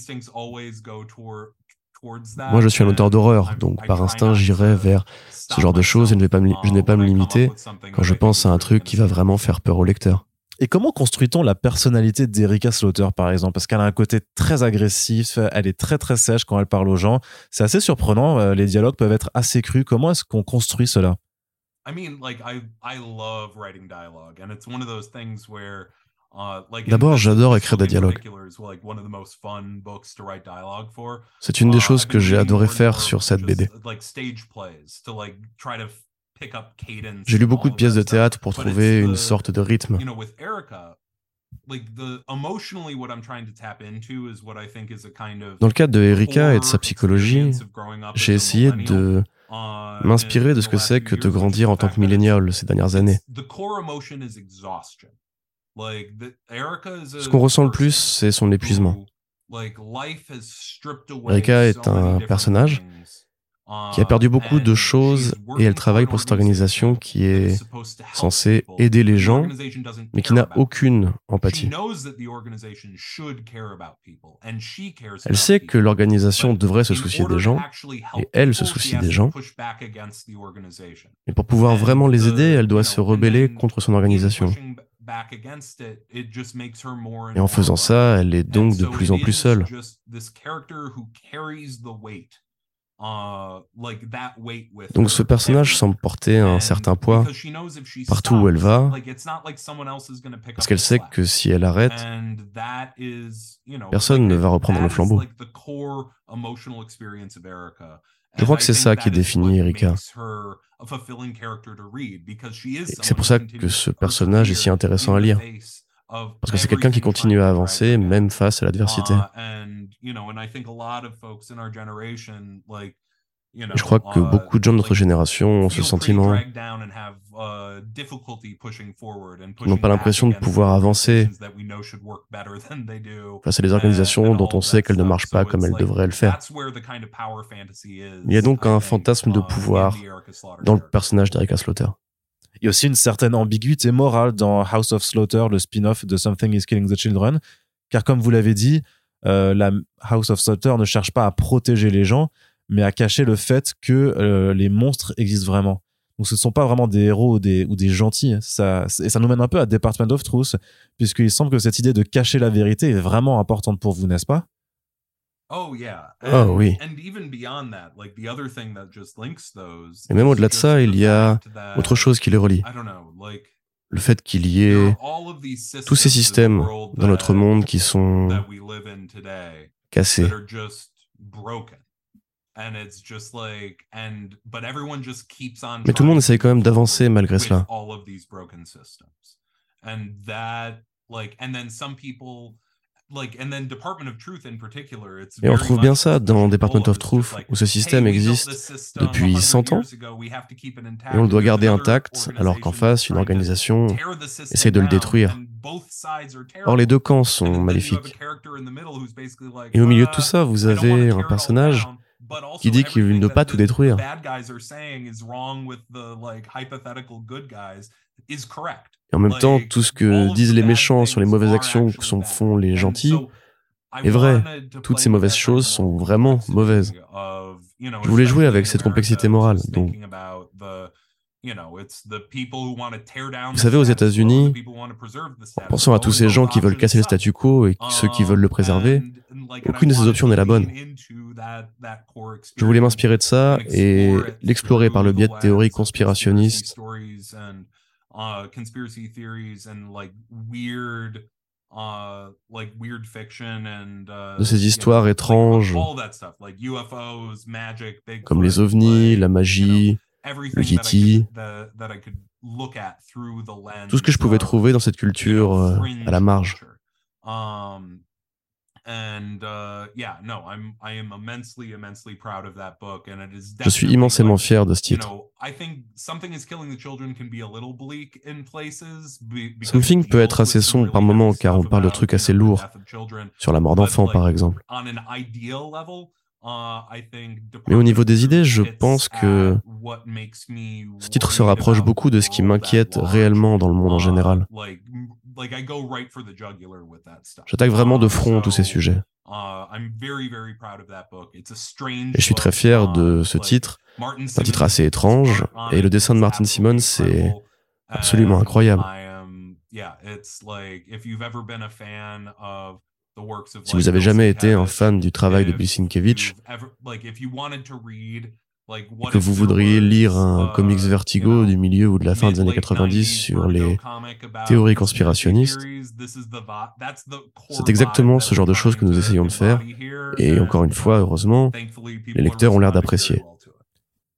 Moi, je suis un auteur d'horreur, donc par instinct, j'irai vers ce genre de choses et je ne vais pas me, je n'ai pas me limiter quand je pense à un truc qui va vraiment faire peur au lecteur. Et comment construit-on la personnalité d'Erika Slaughter, par exemple? Parce qu'elle a un côté très agressif, elle est très très sèche quand elle parle aux gens. C'est assez surprenant, euh, les dialogues peuvent être assez crus. Comment est-ce qu'on construit cela? D'abord, j'adore écrire des dialogues. C'est une des choses que j'ai adoré faire sur cette BD. J'ai lu beaucoup de pièces de théâtre pour trouver une sorte de rythme. Dans le cadre de Erika et de sa psychologie, j'ai essayé de m'inspirer de ce que c'est que de grandir en tant que millénial ces dernières années. Ce qu'on ressent le plus, c'est son épuisement. Erika est un personnage qui a perdu beaucoup de choses et elle travaille pour cette organisation qui est censée aider les gens, mais qui n'a aucune empathie. Elle sait que l'organisation devrait se soucier des gens, et elle se soucie des gens. Mais pour pouvoir vraiment les aider, elle doit se rebeller contre son organisation. Et en faisant ça, elle est donc de plus en plus seule. Uh, Donc ce personnage semble porter un certain poids partout où elle va, parce qu'elle sait que si elle arrête, personne ne va reprendre le flambeau. Je crois que c'est ça qui définit Erika. C'est pour ça que ce personnage est si intéressant à lire. Parce que c'est quelqu'un qui continue à avancer même face à l'adversité. Je crois que beaucoup de gens de notre génération ont ce sentiment. Ils n'ont pas l'impression de pouvoir avancer face à des organisations dont on sait qu'elles ne marchent pas comme elles devraient le faire. Il y a donc un fantasme de pouvoir dans le personnage d'Erika Slaughter. Il y a aussi une certaine ambiguïté morale dans House of Slaughter, le spin-off de Something is Killing the Children, car comme vous l'avez dit, euh, la House of Slaughter ne cherche pas à protéger les gens, mais à cacher le fait que euh, les monstres existent vraiment. Donc ce ne sont pas vraiment des héros ou des, ou des gentils. Ça, et ça nous mène un peu à Department of Truth, puisqu'il semble que cette idée de cacher la vérité est vraiment importante pour vous, n'est-ce pas? Oh, oh oui. Et même au-delà de ça, il y a autre chose qui les relie. Le fait qu'il y ait tous ces systèmes dans notre monde qui sont cassés. Mais tout le monde essaye quand même d'avancer malgré cela. Et on trouve bien ça dans Department of Truth, où ce système existe depuis 100 ans, et on le doit garder intact, alors qu'en face, une organisation essaie de le détruire. Or, les deux camps sont maléfiques. Et au milieu de tout ça, vous avez un personnage qui dit qu'il ne veut pas tout détruire. Et en même temps, tout ce que disent les méchants sur les mauvaises actions que font les gentils est vrai. Toutes ces mauvaises choses sont vraiment mauvaises. Je voulais jouer avec cette complexité morale. Donc, vous savez, aux États-Unis, en pensant à tous ces gens qui veulent casser le statu quo et ceux qui veulent le préserver, aucune de ces options n'est la bonne. Je voulais m'inspirer de ça et l'explorer par le biais de théories conspirationnistes. uh, uh, uh, de ces histoires étranges. comme les ovnis, la magie, le that I Yeti. could- that, that I could look at through the lens tout ce que je pouvais trouver dans cette culture euh, à la marge. Um, and uh, yeah, no, I'm I am immensely immensely proud of that book, and it is. Je suis immensément fier de ce titre. something peut être assez sombre par moments car on parle de trucs assez lourds. Sur la mort d'enfants, par exemple. Uh, I think Mais au niveau des idées, je pense que ce titre se rapproche beaucoup de ce qui m'inquiète réellement dans le monde en Uh, général. like, like I go right for the jugular with that stuff. J'attaque vraiment de front tous ces sujets. uh, I'm very, very proud of that book. It's a strange Et je suis très fier de ce titre. Un titre assez étrange. Et le dessin de Martin Simmons, absolutely c'est absolument incroyable. Si vous avez jamais été un fan du travail de et what que vous voudriez lire un uh, comics Vertigo du milieu ou de la fin des années mid-late 90 90s sur les théories conspiracy conspirationnistes, c'est exactement ce that genre de choses que trying nous to essayons de faire. Et and, encore une fois, heureusement, les lecteurs ont l'air d'apprécier.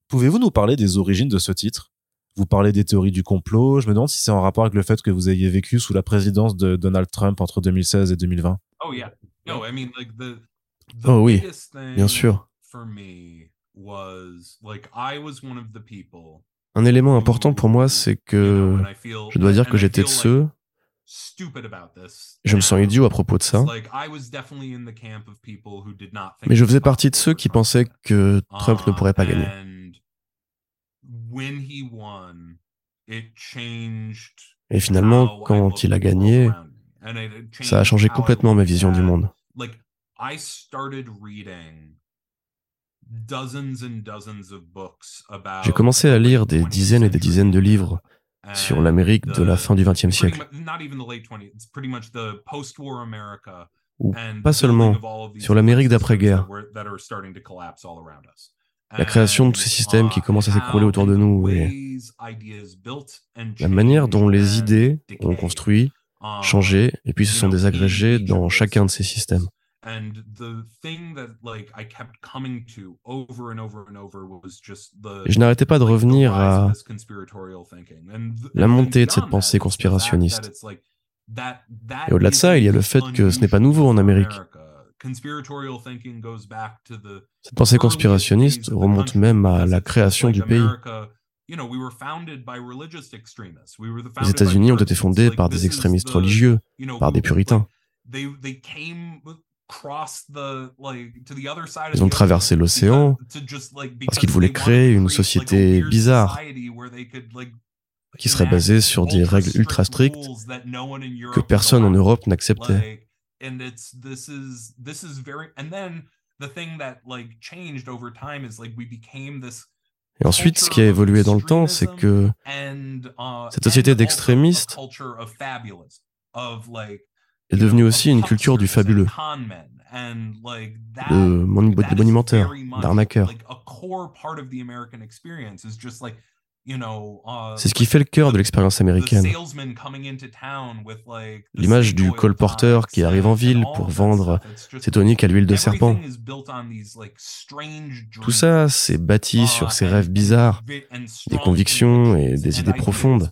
Pouvez-vous nous parler des origines de ce titre? Vous parlez des théories du complot. Je me demande si c'est en rapport avec le fait que vous ayez vécu sous la présidence de Donald Trump entre 2016 et 2020. Oh yeah. No, I mean like the the Oh oui, biggest thing Bien sûr. for me was like I was one of the people. Un élément important pour moi, c'est que je dois dire que j'étais de ceux, like, stupid about this et je me sens now. idiot à propos de ça, mais je faisais partie de ceux qui pensaient que Trump ne Uh, pourrait pas gagner. Et finalement, quand il a gagné, ça a changé complètement ma vision du monde. Like I started reading dozens and dozens of books about J'ai commencé à the lire des 20th dizaines et des dizaines de livres sur l'Amérique de la fin du XXe siècle, mu- not even the late 20th, it's pretty much the post-war America ou pas seulement sur l'Amérique d'après-guerre, that were- that are starting to collapse all around us. la création de tous ces systèmes qui commencent à s'écrouler autour de nous et la manière dont les idées ont construit, Um, changé, et puis se sont each dans chacun de ces systèmes. And the thing that like I kept coming to over and over and over was just the Et je n'arrêtais pas de revenir à la montée de cette pensée conspirationniste. Et au-delà de ça, il y a le fait que ce n'est pas nouveau en Amérique. Cette pensée conspirationniste remonte même à la création du pays. America, you know, we were founded by religious extremists. We were the Les États-Unis ont été fondés par des is extrémistes religieux, par des puritains. they they came across the like to the other side of Ils ont the traversé l'océan parce qu'ils voulaient créer une société bizarre qui serait basée sur des règles ultra strict strictes que personne en. Europe n'acceptait. Et ensuite, ce qui a évolué dans le temps, c'est que cette société d'extrémistes est devenue aussi une culture du fabuleux, de, bonimenteurs, d'arnaqueurs. C'est ce qui fait le cœur de l'expérience américaine. L'image du colporteur qui arrive en ville pour vendre ses toniques à l'huile de serpent. Tout ça, c'est bâti sur ces rêves bizarres, des convictions et des idées profondes.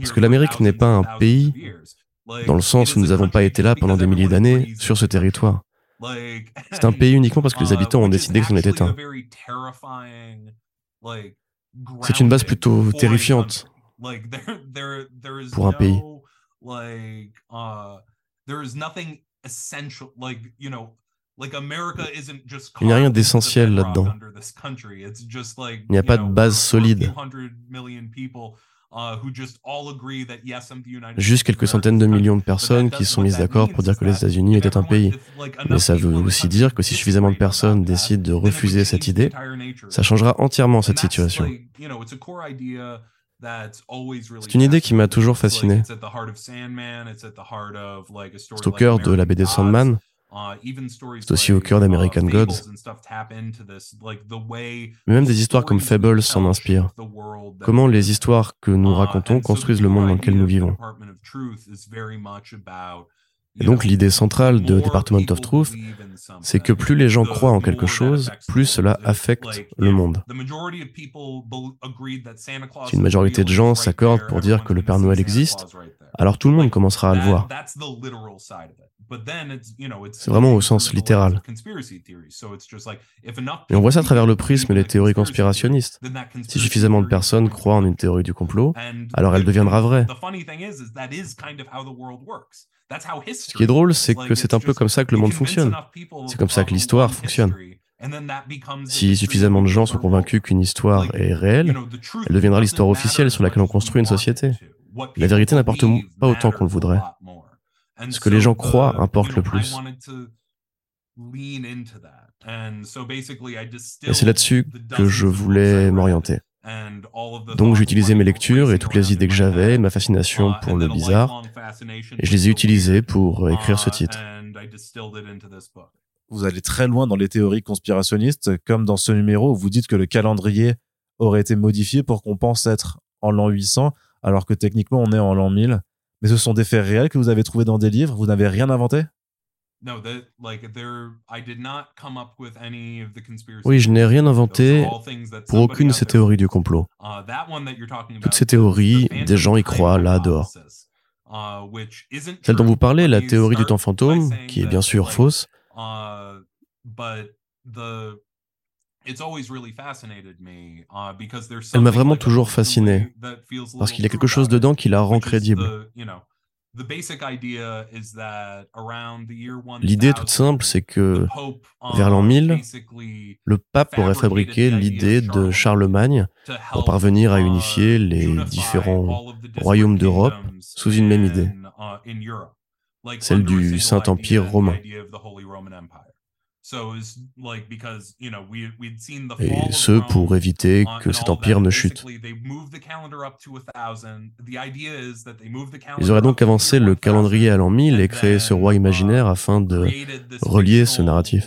Parce que l'Amérique n'est pas un pays dans le sens où nous n'avons pas été là pendant des milliers d'années sur ce territoire. C'est un pays uniquement parce que les habitants ont décidé que c'en était un. C'est une base plutôt terrifiante [laughs] pour un pays. Il n'y a rien d'essentiel là-dedans. Il n'y a pas de base solide. Juste quelques centaines de millions de personnes qui sont mises d'accord pour dire que les États-Unis étaient un pays. Mais ça veut aussi dire que si suffisamment de personnes décident de refuser cette idée, ça changera entièrement cette situation. C'est une idée qui m'a toujours fasciné. C'est au cœur de la BD Sandman, C'est aussi au cœur d'American Gods. Mais même des histoires comme Fables s'en inspirent. Comment les histoires que nous racontons construisent le monde dans lequel nous vivons. Et donc l'idée centrale de Department of Truth, c'est que plus les gens croient en quelque chose, plus cela affecte le monde. Si une majorité de gens s'accordent pour dire que le Père Noël existe, alors tout le monde commencera à le voir. C'est vraiment au sens littéral. Et on voit ça à travers le prisme des théories conspirationnistes. Si suffisamment de personnes croient en une théorie du complot, alors elle deviendra vraie. Ce qui est drôle, c'est que c'est un peu comme ça que le monde fonctionne. C'est comme ça que l'histoire fonctionne. Si suffisamment de gens sont convaincus qu'une histoire est réelle, elle deviendra l'histoire officielle sur laquelle on construit une société. La vérité n'importe pas autant qu'on le voudrait. Ce que les gens croient importe le plus. Et c'est là-dessus que je voulais m'orienter. Donc j'ai utilisé mes lectures et toutes les idées que j'avais, ma fascination pour le bizarre, et je les ai utilisées pour écrire ce titre. Vous allez très loin dans les théories conspirationnistes, comme dans ce numéro où vous dites que le calendrier aurait été modifié pour qu'on pense être en l'an 800, alors que techniquement on est en l'an 1000. Mais ce sont des faits réels que vous avez trouvés dans des livres, vous n'avez rien inventé? Oui, je n'ai rien inventé pour aucune de ces théories du complot. Uh, Toutes ces théories, des gens y croient là dehors. Uh, Celle dont vous parlez, la théorie du temps fantôme, qui est bien sûr fausse, elle m'a vraiment toujours fasciné, parce qu'il y a quelque chose dedans qui la rend crédible. L'idée toute simple, c'est que vers l'an 1000, uh, le pape aurait fabriqué l'idée de Charlemagne pour parvenir à unifier uh, les différents royaumes d'Europe sous une même idée, uh, celle du Saint-Empire romain. Et ce, pour éviter que cet empire ne chute. Ils auraient donc avancé le calendrier à l'an 1000 et créé ce roi imaginaire afin de relier ce narratif.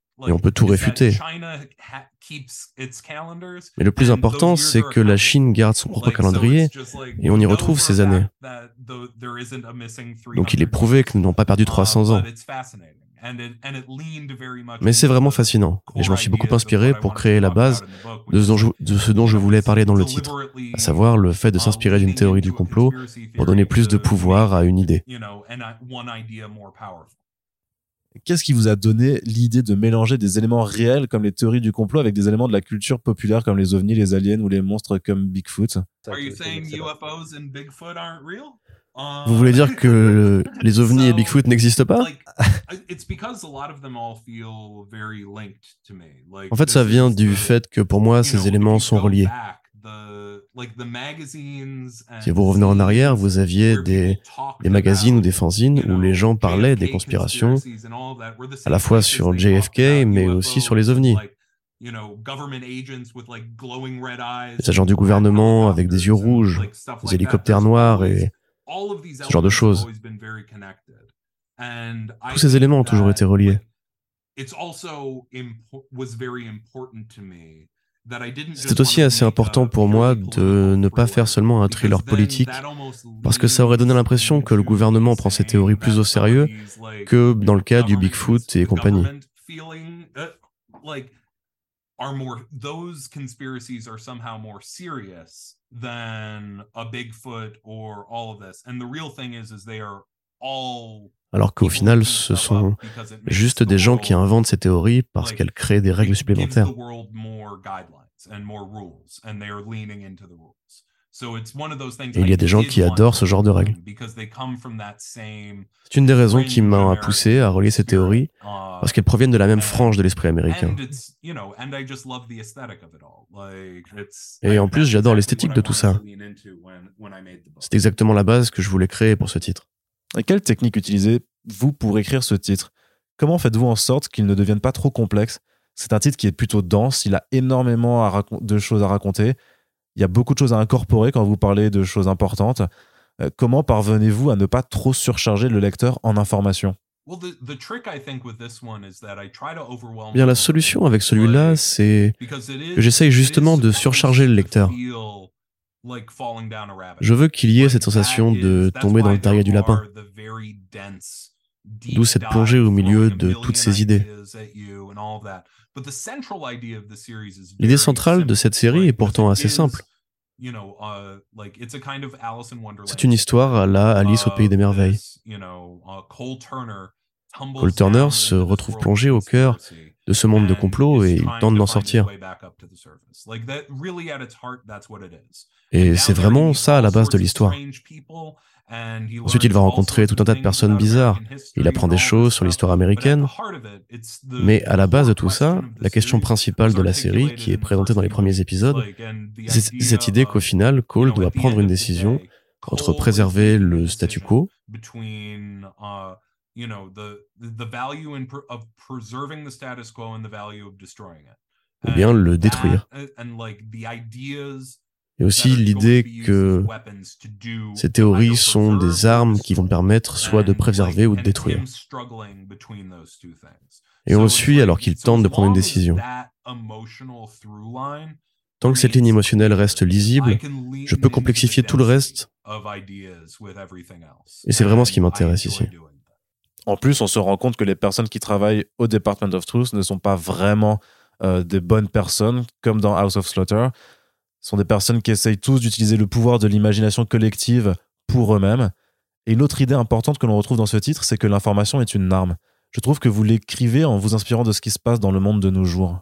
Et on peut tout réfuter. Mais le plus important, c'est que la Chine garde son propre calendrier et on y retrouve ces années. Donc il est prouvé que nous n'avons pas perdu 300 ans. Mais c'est vraiment fascinant et je m'en suis beaucoup inspiré pour créer la base de ce, dont je, voulais parler dans le titre, à savoir le fait de s'inspirer d'une théorie du complot pour donner plus de pouvoir à une idée. Qu'est-ce qui vous a donné l'idée de mélanger des éléments réels comme les théories du complot avec des éléments de la culture populaire comme les ovnis, les aliens ou les monstres comme Bigfoot? Vous voulez dire [laughs] que les ovnis et Bigfoot n'existent pas? En fait, ça vient du fait que pour moi, ces éléments sont reliés. Si vous revenez en arrière, vous aviez des, des magazines ou des fanzines où les gens parlaient des conspirations, à la fois sur JFK, mais aussi sur les ovnis. Des agents du gouvernement avec des yeux rouges, des hélicoptères noirs et ce genre de choses. Tous ces éléments ont toujours été reliés. C'est aussi assez important pour moi de ne pas faire seulement un thriller politique, parce que ça aurait donné l'impression que le gouvernement prend ces théories plus au sérieux que dans le cas du Bigfoot et compagnie. Alors qu'au final, ce sont juste des gens qui inventent ces théories parce qu'elles créent des règles supplémentaires. Et il y a des gens qui adorent ce genre de règles. C'est une des raisons qui m'a poussé à relier ces théories, parce qu'elles proviennent de la même frange de l'esprit américain. Et en plus, j'adore l'esthétique de tout ça. C'est exactement la base que je voulais créer pour ce titre. Et quelle technique utilisez-vous pour écrire ce titre? Comment faites-vous en sorte qu'il ne devienne pas trop complexe? C'est un titre qui est plutôt dense, il a énormément de choses à raconter, il y a beaucoup de choses à incorporer quand vous parlez de choses importantes. Euh, comment parvenez-vous à ne pas trop surcharger le lecteur en informations? Bien, la solution avec celui-là, c'est que j'essaye justement de surcharger le lecteur. Je veux qu'il y ait cette sensation de tomber dans le terrier du lapin. D'où cette plongée au milieu de toutes ces idées. L'idée centrale de cette série est pourtant assez simple. C'est une histoire à la Alice au pays des merveilles. Cole Turner se retrouve plongé au cœur de ce monde de complot et il tente d'en sortir. Et c'est vraiment ça à la base de l'histoire. Ensuite, il va rencontrer tout un tas de personnes bizarres. Il apprend des choses sur l'histoire américaine. Mais à la base de tout ça, la question principale de la série, qui est présentée dans les premiers épisodes, c'est cette idée qu'au final, Cole doit prendre une décision entre préserver le statu quo ou bien le détruire et aussi l'idée que ces théories sont des armes qui vont permettre soit de préserver ou de détruire. Et on le suit alors qu'il tente de prendre une décision. Tant que cette ligne émotionnelle reste lisible, je peux complexifier tout le reste. Et c'est vraiment ce qui m'intéresse ici. En plus, on se rend compte que les personnes qui travaillent au Department of Truth ne sont pas vraiment euh, des bonnes personnes, comme dans House of Slaughter. Ce sont des personnes qui essayent tous d'utiliser le pouvoir de l'imagination collective pour eux-mêmes. Et une autre idée importante que l'on retrouve dans ce titre, c'est que l'information est une arme. Je trouve que vous l'écrivez en vous inspirant de ce qui se passe dans le monde de nos jours.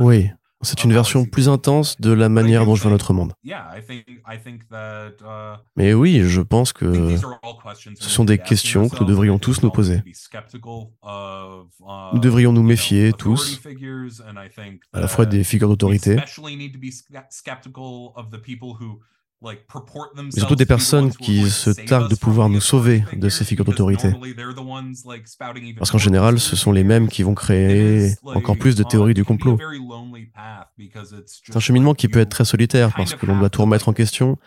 Oui, c'est une version plus intense de la manière dont je vois notre monde. Uh, Mais oui, je pense que ce sont des questions que nous devrions tous nous poser. Nous devrions nous méfier tous, à la fois des figures d'autorité, surtout des personnes qui se targuent de pouvoir nous sauver de ces figures d'autorité. Parce qu'en général, ce sont les mêmes qui vont créer encore plus de théories du complot. C'est un cheminement qui peut être très solitaire parce que l'on doit tout remettre en question.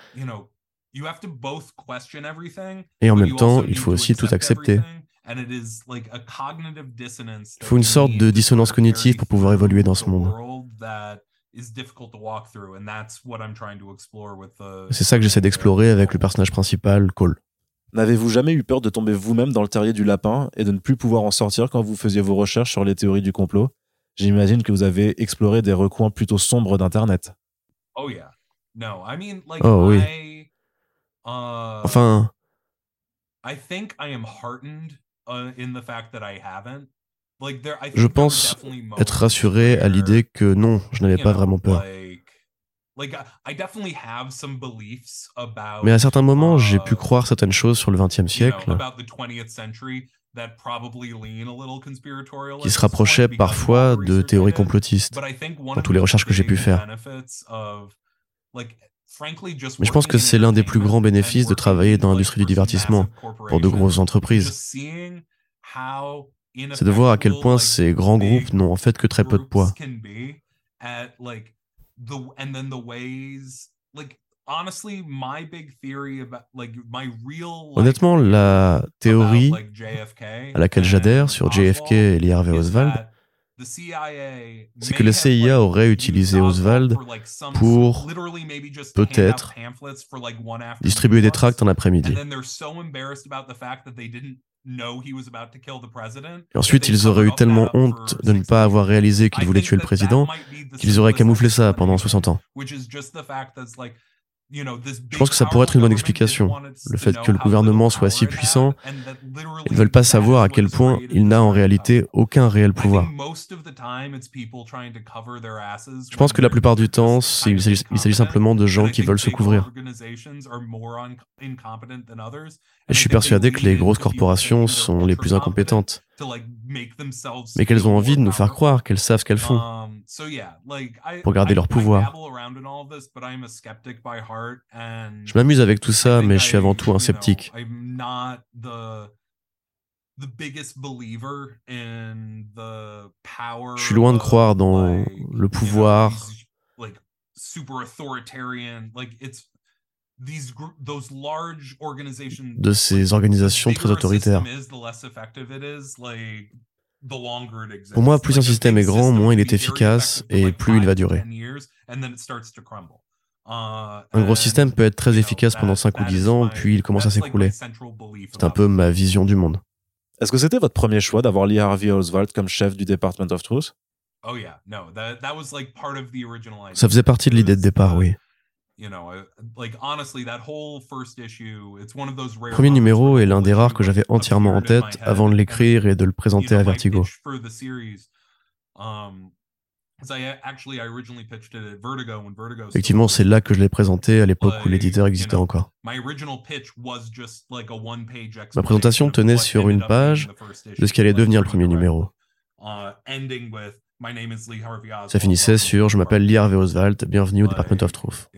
Et en même temps, il faut aussi tout accepter. Il faut une sorte de dissonance cognitive pour pouvoir évoluer dans ce monde. C'est ça que j'essaie d'explorer avec le personnage principal, Cole. N'avez-vous jamais eu peur de tomber vous-même dans le terrier du lapin et de ne plus pouvoir en sortir quand vous faisiez vos recherches sur les théories du complot? J'imagine que vous avez exploré des recoins plutôt sombres d'Internet. Oh, oh oui. Uh, enfin. Je pense être rassuré à l'idée que non, je n'avais pas vraiment peur. Mais à certains moments, j'ai pu uh, croire certaines choses sur le XXe siècle qui se rapprochaient parfois de théories complotistes dans toutes les recherches que j'ai pu faire. Mais je pense que c'est l'un des plus grands bénéfices de travailler dans l'industrie du divertissement pour de grosses entreprises c'est de voir à quel point ces grands groupes n'ont en fait que très peu de poids. Honnêtement, la théorie à laquelle j'adhère sur JFK et Lee Harvey Oswald, c'est que la CIA aurait utilisé Oswald pour peut-être distribuer des tracts en après-midi. Et ensuite, ils auraient eu tellement honte de ne pas avoir réalisé qu'ils voulaient tuer le président qu'ils auraient camouflé ça pendant 60 ans. Je pense que ça pourrait être une bonne explication. Le fait que le gouvernement soit si puissant, ils ne veulent pas savoir à quel point il n'a en réalité aucun réel pouvoir. Je pense que la plupart du temps, il s'agit simplement de gens qui veulent se couvrir. Et je suis persuadé que les grosses corporations sont les plus incompétentes. Mais qu'elles ont envie de nous faire croire qu'elles savent ce qu'elles font pour garder leur pouvoir. Je m'amuse avec tout ça, mais je suis avant tout un sceptique. Je suis loin de croire dans le pouvoir de ces organisations très autoritaires. Pour moi, plus un système est grand, moins il est efficace et plus il va durer. Un gros système peut être très efficace pendant 5 ou 10 ans, puis il commence à s'écrouler. C'est un peu ma vision du monde. Est-ce que c'était votre premier choix d'avoir Lee Harvey Oswald comme chef du Department of Truth? Ça faisait partie de l'idée de départ, oui. Le premier numéro est l'un des rares que j'avais entièrement en tête avant de l'écrire et de le présenter à Vertigo. Effectivement, c'est là que je l'ai présenté à l'époque où l'éditeur existait encore. Ma présentation tenait sur une page de ce qui allait devenir le premier numéro. Uh, Ça finissait sur Je m'appelle Lee Harvey Oswald, bienvenue au Department of Truth.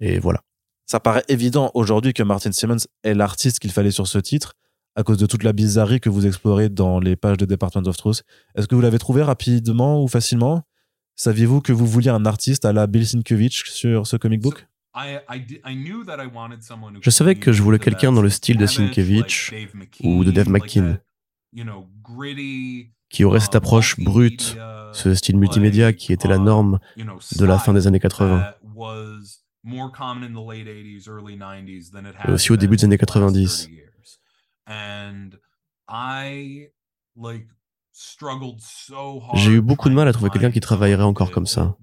Et voilà. Ça paraît évident aujourd'hui que Martin Simmons est l'artiste qu'il fallait sur ce titre, à cause de toute la bizarrerie que vous explorez dans les pages de Department of Truth. Est-ce que vous l'avez trouvé rapidement ou facilement? Saviez-vous que vous vouliez un artiste à la Bill Sienkiewicz sur ce comic book? Je savais que je voulais quelqu'un dans le style de Sienkiewicz ou de Dave McKean, qui aurait cette approche brute, ce style multimédia qui était la norme de la fin des années 80 et aussi au début des années 90. J'ai eu beaucoup de mal à trouver quelqu'un qui travaillerait encore comme ça.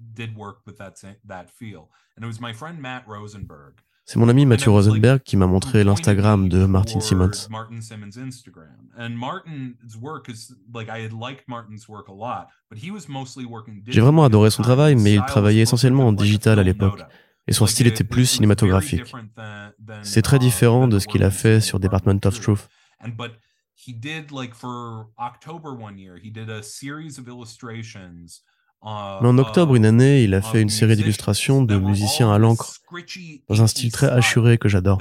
C'est mon ami Matthew Rosenberg qui m'a montré l'Instagram de Martin Simmons. J'ai vraiment adoré son travail, mais il travaillait essentiellement en digital à l'époque et son style était plus cinématographique. C'est très différent de ce qu'il a fait sur Department of Truth. Mais en octobre une année, il a fait une série d'illustrations de musiciens à l'encre, dans un style très assuré que j'adore.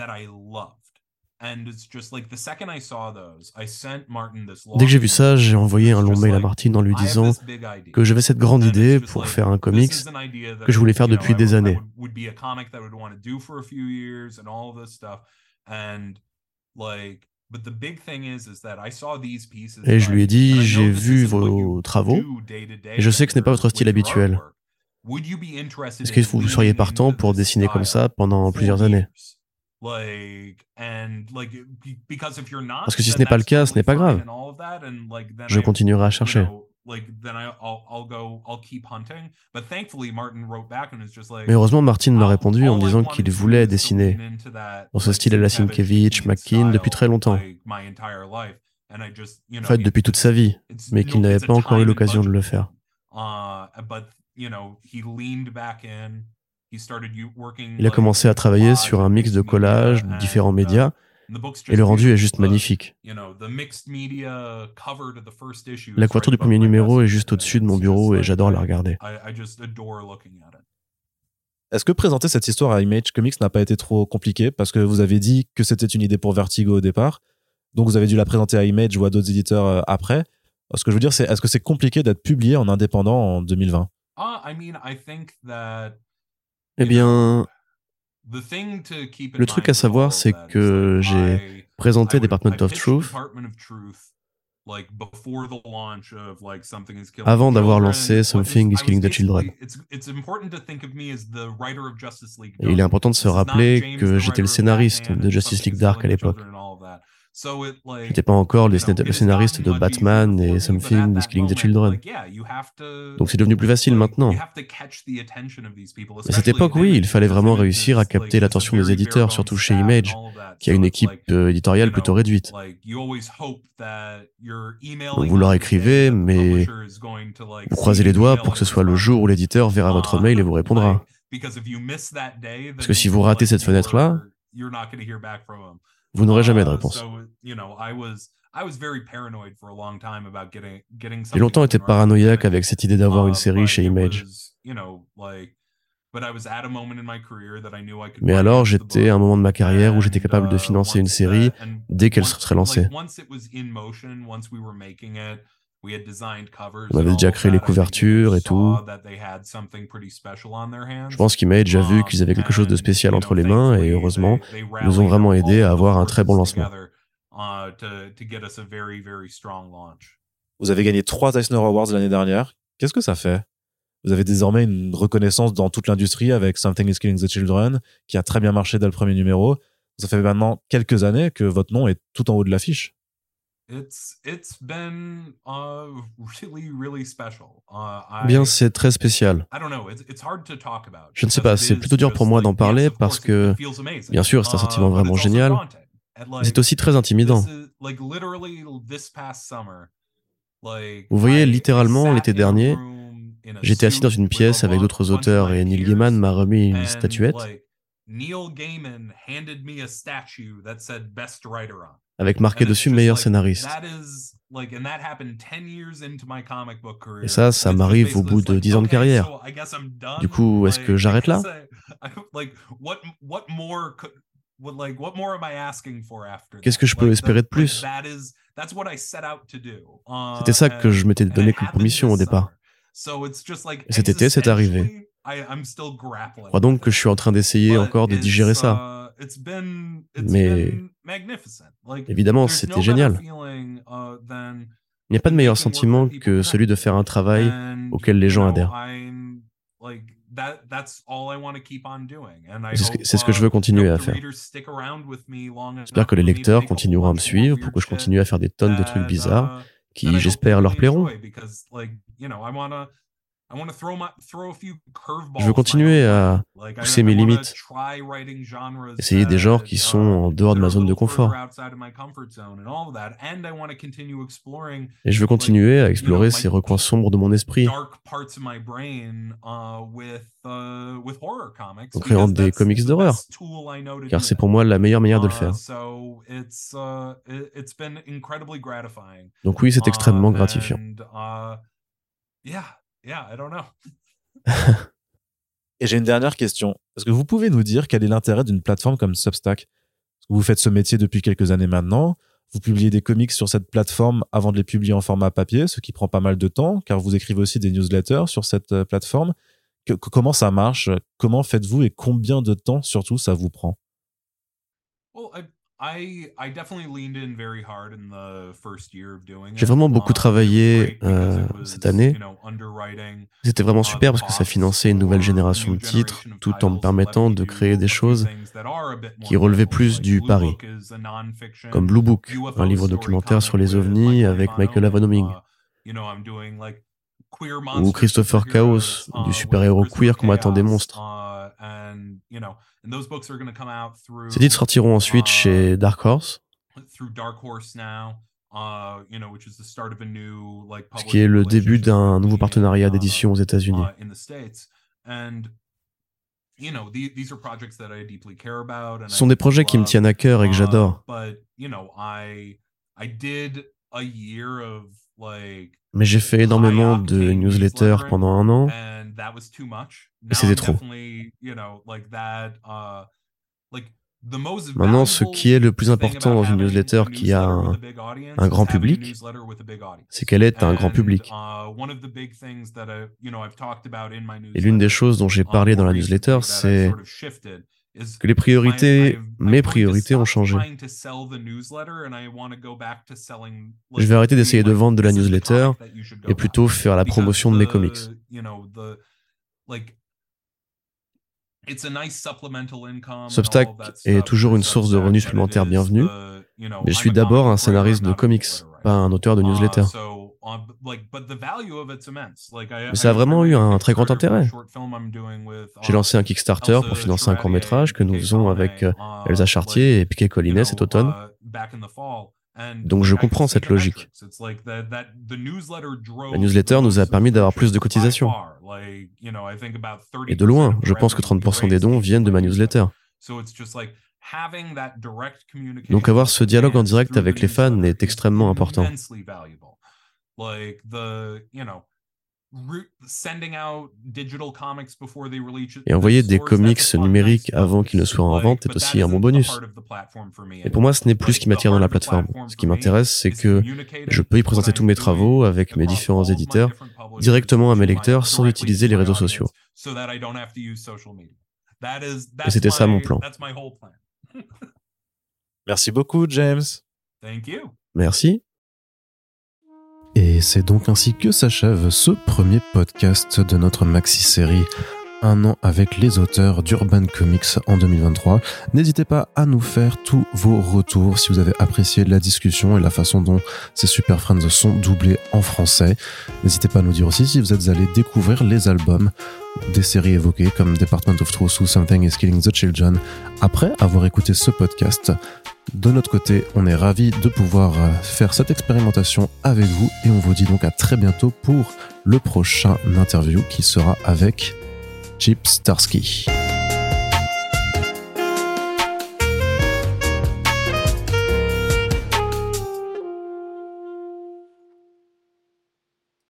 Dès que j'ai vu ça, j'ai envoyé un long mail à Martin en lui disant que j'avais cette grande idée pour faire un comics que je voulais faire depuis des années. Et je lui ai dit, j'ai vu vos travaux et je sais que ce n'est pas votre style habituel. Est-ce que vous seriez partant pour dessiner comme ça pendant plusieurs années? Parce que si ce n'est pas le cas, ce n'est pas grave. Je continuerai à chercher. Mais heureusement, Martin m'a répondu en disant qu'il voulait dessiner dans ce style à la Sienkiewicz, McKean depuis très longtemps. En fait, depuis toute sa vie, mais qu'il n'avait pas encore eu l'occasion de le faire. Il a commencé à travailler sur un mix de collages de différents uh, médias et le rendu est juste magnifique. La couverture du premier numéro est juste au-dessus de mon bureau et j'adore la regarder. Est-ce que présenter cette histoire à Image Comics n'a pas été trop compliqué? Parce que vous avez dit que c'était une idée pour Vertigo au départ, donc vous avez dû la présenter à Image ou à d'autres éditeurs euh, après. Ce que je veux dire, c'est est-ce que c'est compliqué d'être publié en indépendant en 2020 eh bien, le truc à savoir, c'est que j'ai présenté Department of Truth avant d'avoir lancé Something is Killing the Children. Et il est important de se rappeler que j'étais le scénariste de Justice League Dark à l'époque. J'étais pas encore le, scénariste de Batman et Something is Killing the Children. Donc c'est devenu plus facile maintenant. À cette époque, oui, il fallait vraiment réussir à capter l'attention des éditeurs, surtout chez Image, qui a une équipe euh, éditoriale plutôt réduite. vous leur écrivez, mais vous croisez les doigts pour que ce soit le jour où l'éditeur verra votre mail et vous [laughs] répondra. Parce que si vous ratez cette fenêtre-là, vous n'aurez jamais de uh, réponse. J'ai longtemps été paranoïaque avec cette idée d'avoir une uh, série chez Image. Mais alors, j'étais à un moment de ma carrière où j'étais capable de financer une série dès qu'elle serait lancée. On avait déjà créé les couvertures et tout. Je pense qu'Image a vu qu'ils avaient quelque chose de spécial entre les mains et heureusement, ils nous ont vraiment aidé à avoir un très bon lancement. Uh, Vous avez gagné trois Eisner Awards l'année dernière. Qu'est-ce que ça fait? Vous avez désormais une reconnaissance dans toute l'industrie avec Something is Killing the Children, qui a très bien marché dès le premier numéro. Ça fait maintenant quelques années que votre nom est tout en haut de l'affiche. Bien, c'est très spécial. Je ne sais pas, c'est plutôt dur pour moi d'en parler parce que, bien sûr, c'est un sentiment uh, vraiment génial, mais c'est aussi très intimidant. Vous voyez, littéralement, l'été dernier, j'étais assis dans une pièce avec d'autres auteurs et Neil Gaiman m'a remis une statuette avec marqué dessus meilleur scénariste. Et ça, ça m'arrive au bout de 10 ans de carrière. Du coup, est-ce que j'arrête là? Qu'est-ce que je peux espérer de plus? C'était ça que je m'étais donné comme mission au départ. Et cet été, c'est arrivé. Je crois donc que je suis en train d'essayer encore de digérer ça. Uh, Mais évidemment, c'était génial. Uh, Il n'y a pas de meilleur sentiment que celui de faire un travail auquel les gens adhèrent. C'est ce que je veux uh, continuer à faire. J'espère que les lecteurs continueront à me suivre pour que je continue à faire des tonnes de trucs bizarres qui, j'espère, leur plairont. Je veux continuer à pousser mes limites, essayer des genres qui sont en dehors de ma zone de confort. Et je veux continuer à explorer ces recoins sombres de mon esprit. en créant des comics d'horreur, car c'est pour moi la meilleure manière de le faire. Donc oui, c'est extrêmement gratifiant. Et j'ai une dernière question. Est-ce que vous pouvez nous dire quel est l'intérêt d'une plateforme comme Substack? Vous faites ce métier depuis quelques années maintenant. Vous publiez des comics sur cette plateforme avant de les publier en format papier, ce qui prend pas mal de temps, car vous écrivez aussi des newsletters sur cette euh, plateforme. comment ça marche? Comment faites-vous et combien de temps surtout ça vous prend? J'ai vraiment beaucoup uh, travaillé euh, cette année. C'était vraiment super parce que ça finançait une nouvelle génération de titres tout en me permettant de créer des choses qui relevaient plus du pari, comme Blue Book, un livre documentaire sur les ovnis avec Michael Avanoming, ou Christopher Chaos, du uh, super-héros queer combattant des monstres. Uh, ces titres sortiront ensuite chez Dark Horse, ce qui est le début d'un nouveau partenariat d'édition aux États-Unis. Ce sont des projets qui me tiennent à cœur et que j'adore. Mais j'ai fait énormément de newsletters pendant un an et c'était trop. Maintenant, ce qui est le plus important dans une newsletter qui a un, grand public, c'est qu'elle est un grand public. Et l'une des choses dont j'ai parlé dans la newsletter, c'est que les priorités, mes priorités ont changé. Je vais arrêter d'essayer de vendre de la newsletter et plutôt faire la promotion de mes comics. Substack est toujours une source de revenus supplémentaires bienvenue, Mais je suis d'abord un scénariste de comics, pas un auteur de Uh, newsletter. Mais ça a vraiment eu un très grand intérêt. J'ai lancé un Kickstarter pour financer un court métrage que nous faisons avec euh, Elsa Chartier et Piquet Collines cet automne. Donc je comprends cette logique. La newsletter nous a permis d'avoir plus de cotisations. Et de loin, je pense que 30% des dons viennent de ma newsletter. Donc avoir ce dialogue en direct avec les fans est extrêmement important. Et envoyer des comics numériques avant qu'ils ne soient en vente est aussi un bon bonus. Et pour moi, ce n'est plus ce qui m'attire dans la plateforme. Ce qui m'intéresse, c'est que je peux y présenter tous mes travaux avec mes différents éditeurs directement à mes lecteurs sans utiliser les réseaux sociaux. Et c'était ça mon plan. [laughs] Merci beaucoup, James. Merci. Et c'est donc ainsi que s'achève ce premier podcast de notre maxi-série Un an avec les auteurs d'Urban Comics en 2023. N'hésitez pas à nous faire tous vos retours si vous avez apprécié la discussion et la façon dont ces Super Friends sont doublés en français. N'hésitez pas à nous dire aussi si vous êtes allés découvrir les albums des séries évoquées comme Department of Truth ou Something is Killing the Children après avoir écouté ce podcast. De notre côté, on est ravis de pouvoir faire cette expérimentation avec vous et on vous dit donc à très bientôt pour le prochain interview qui sera avec Chip Starsky.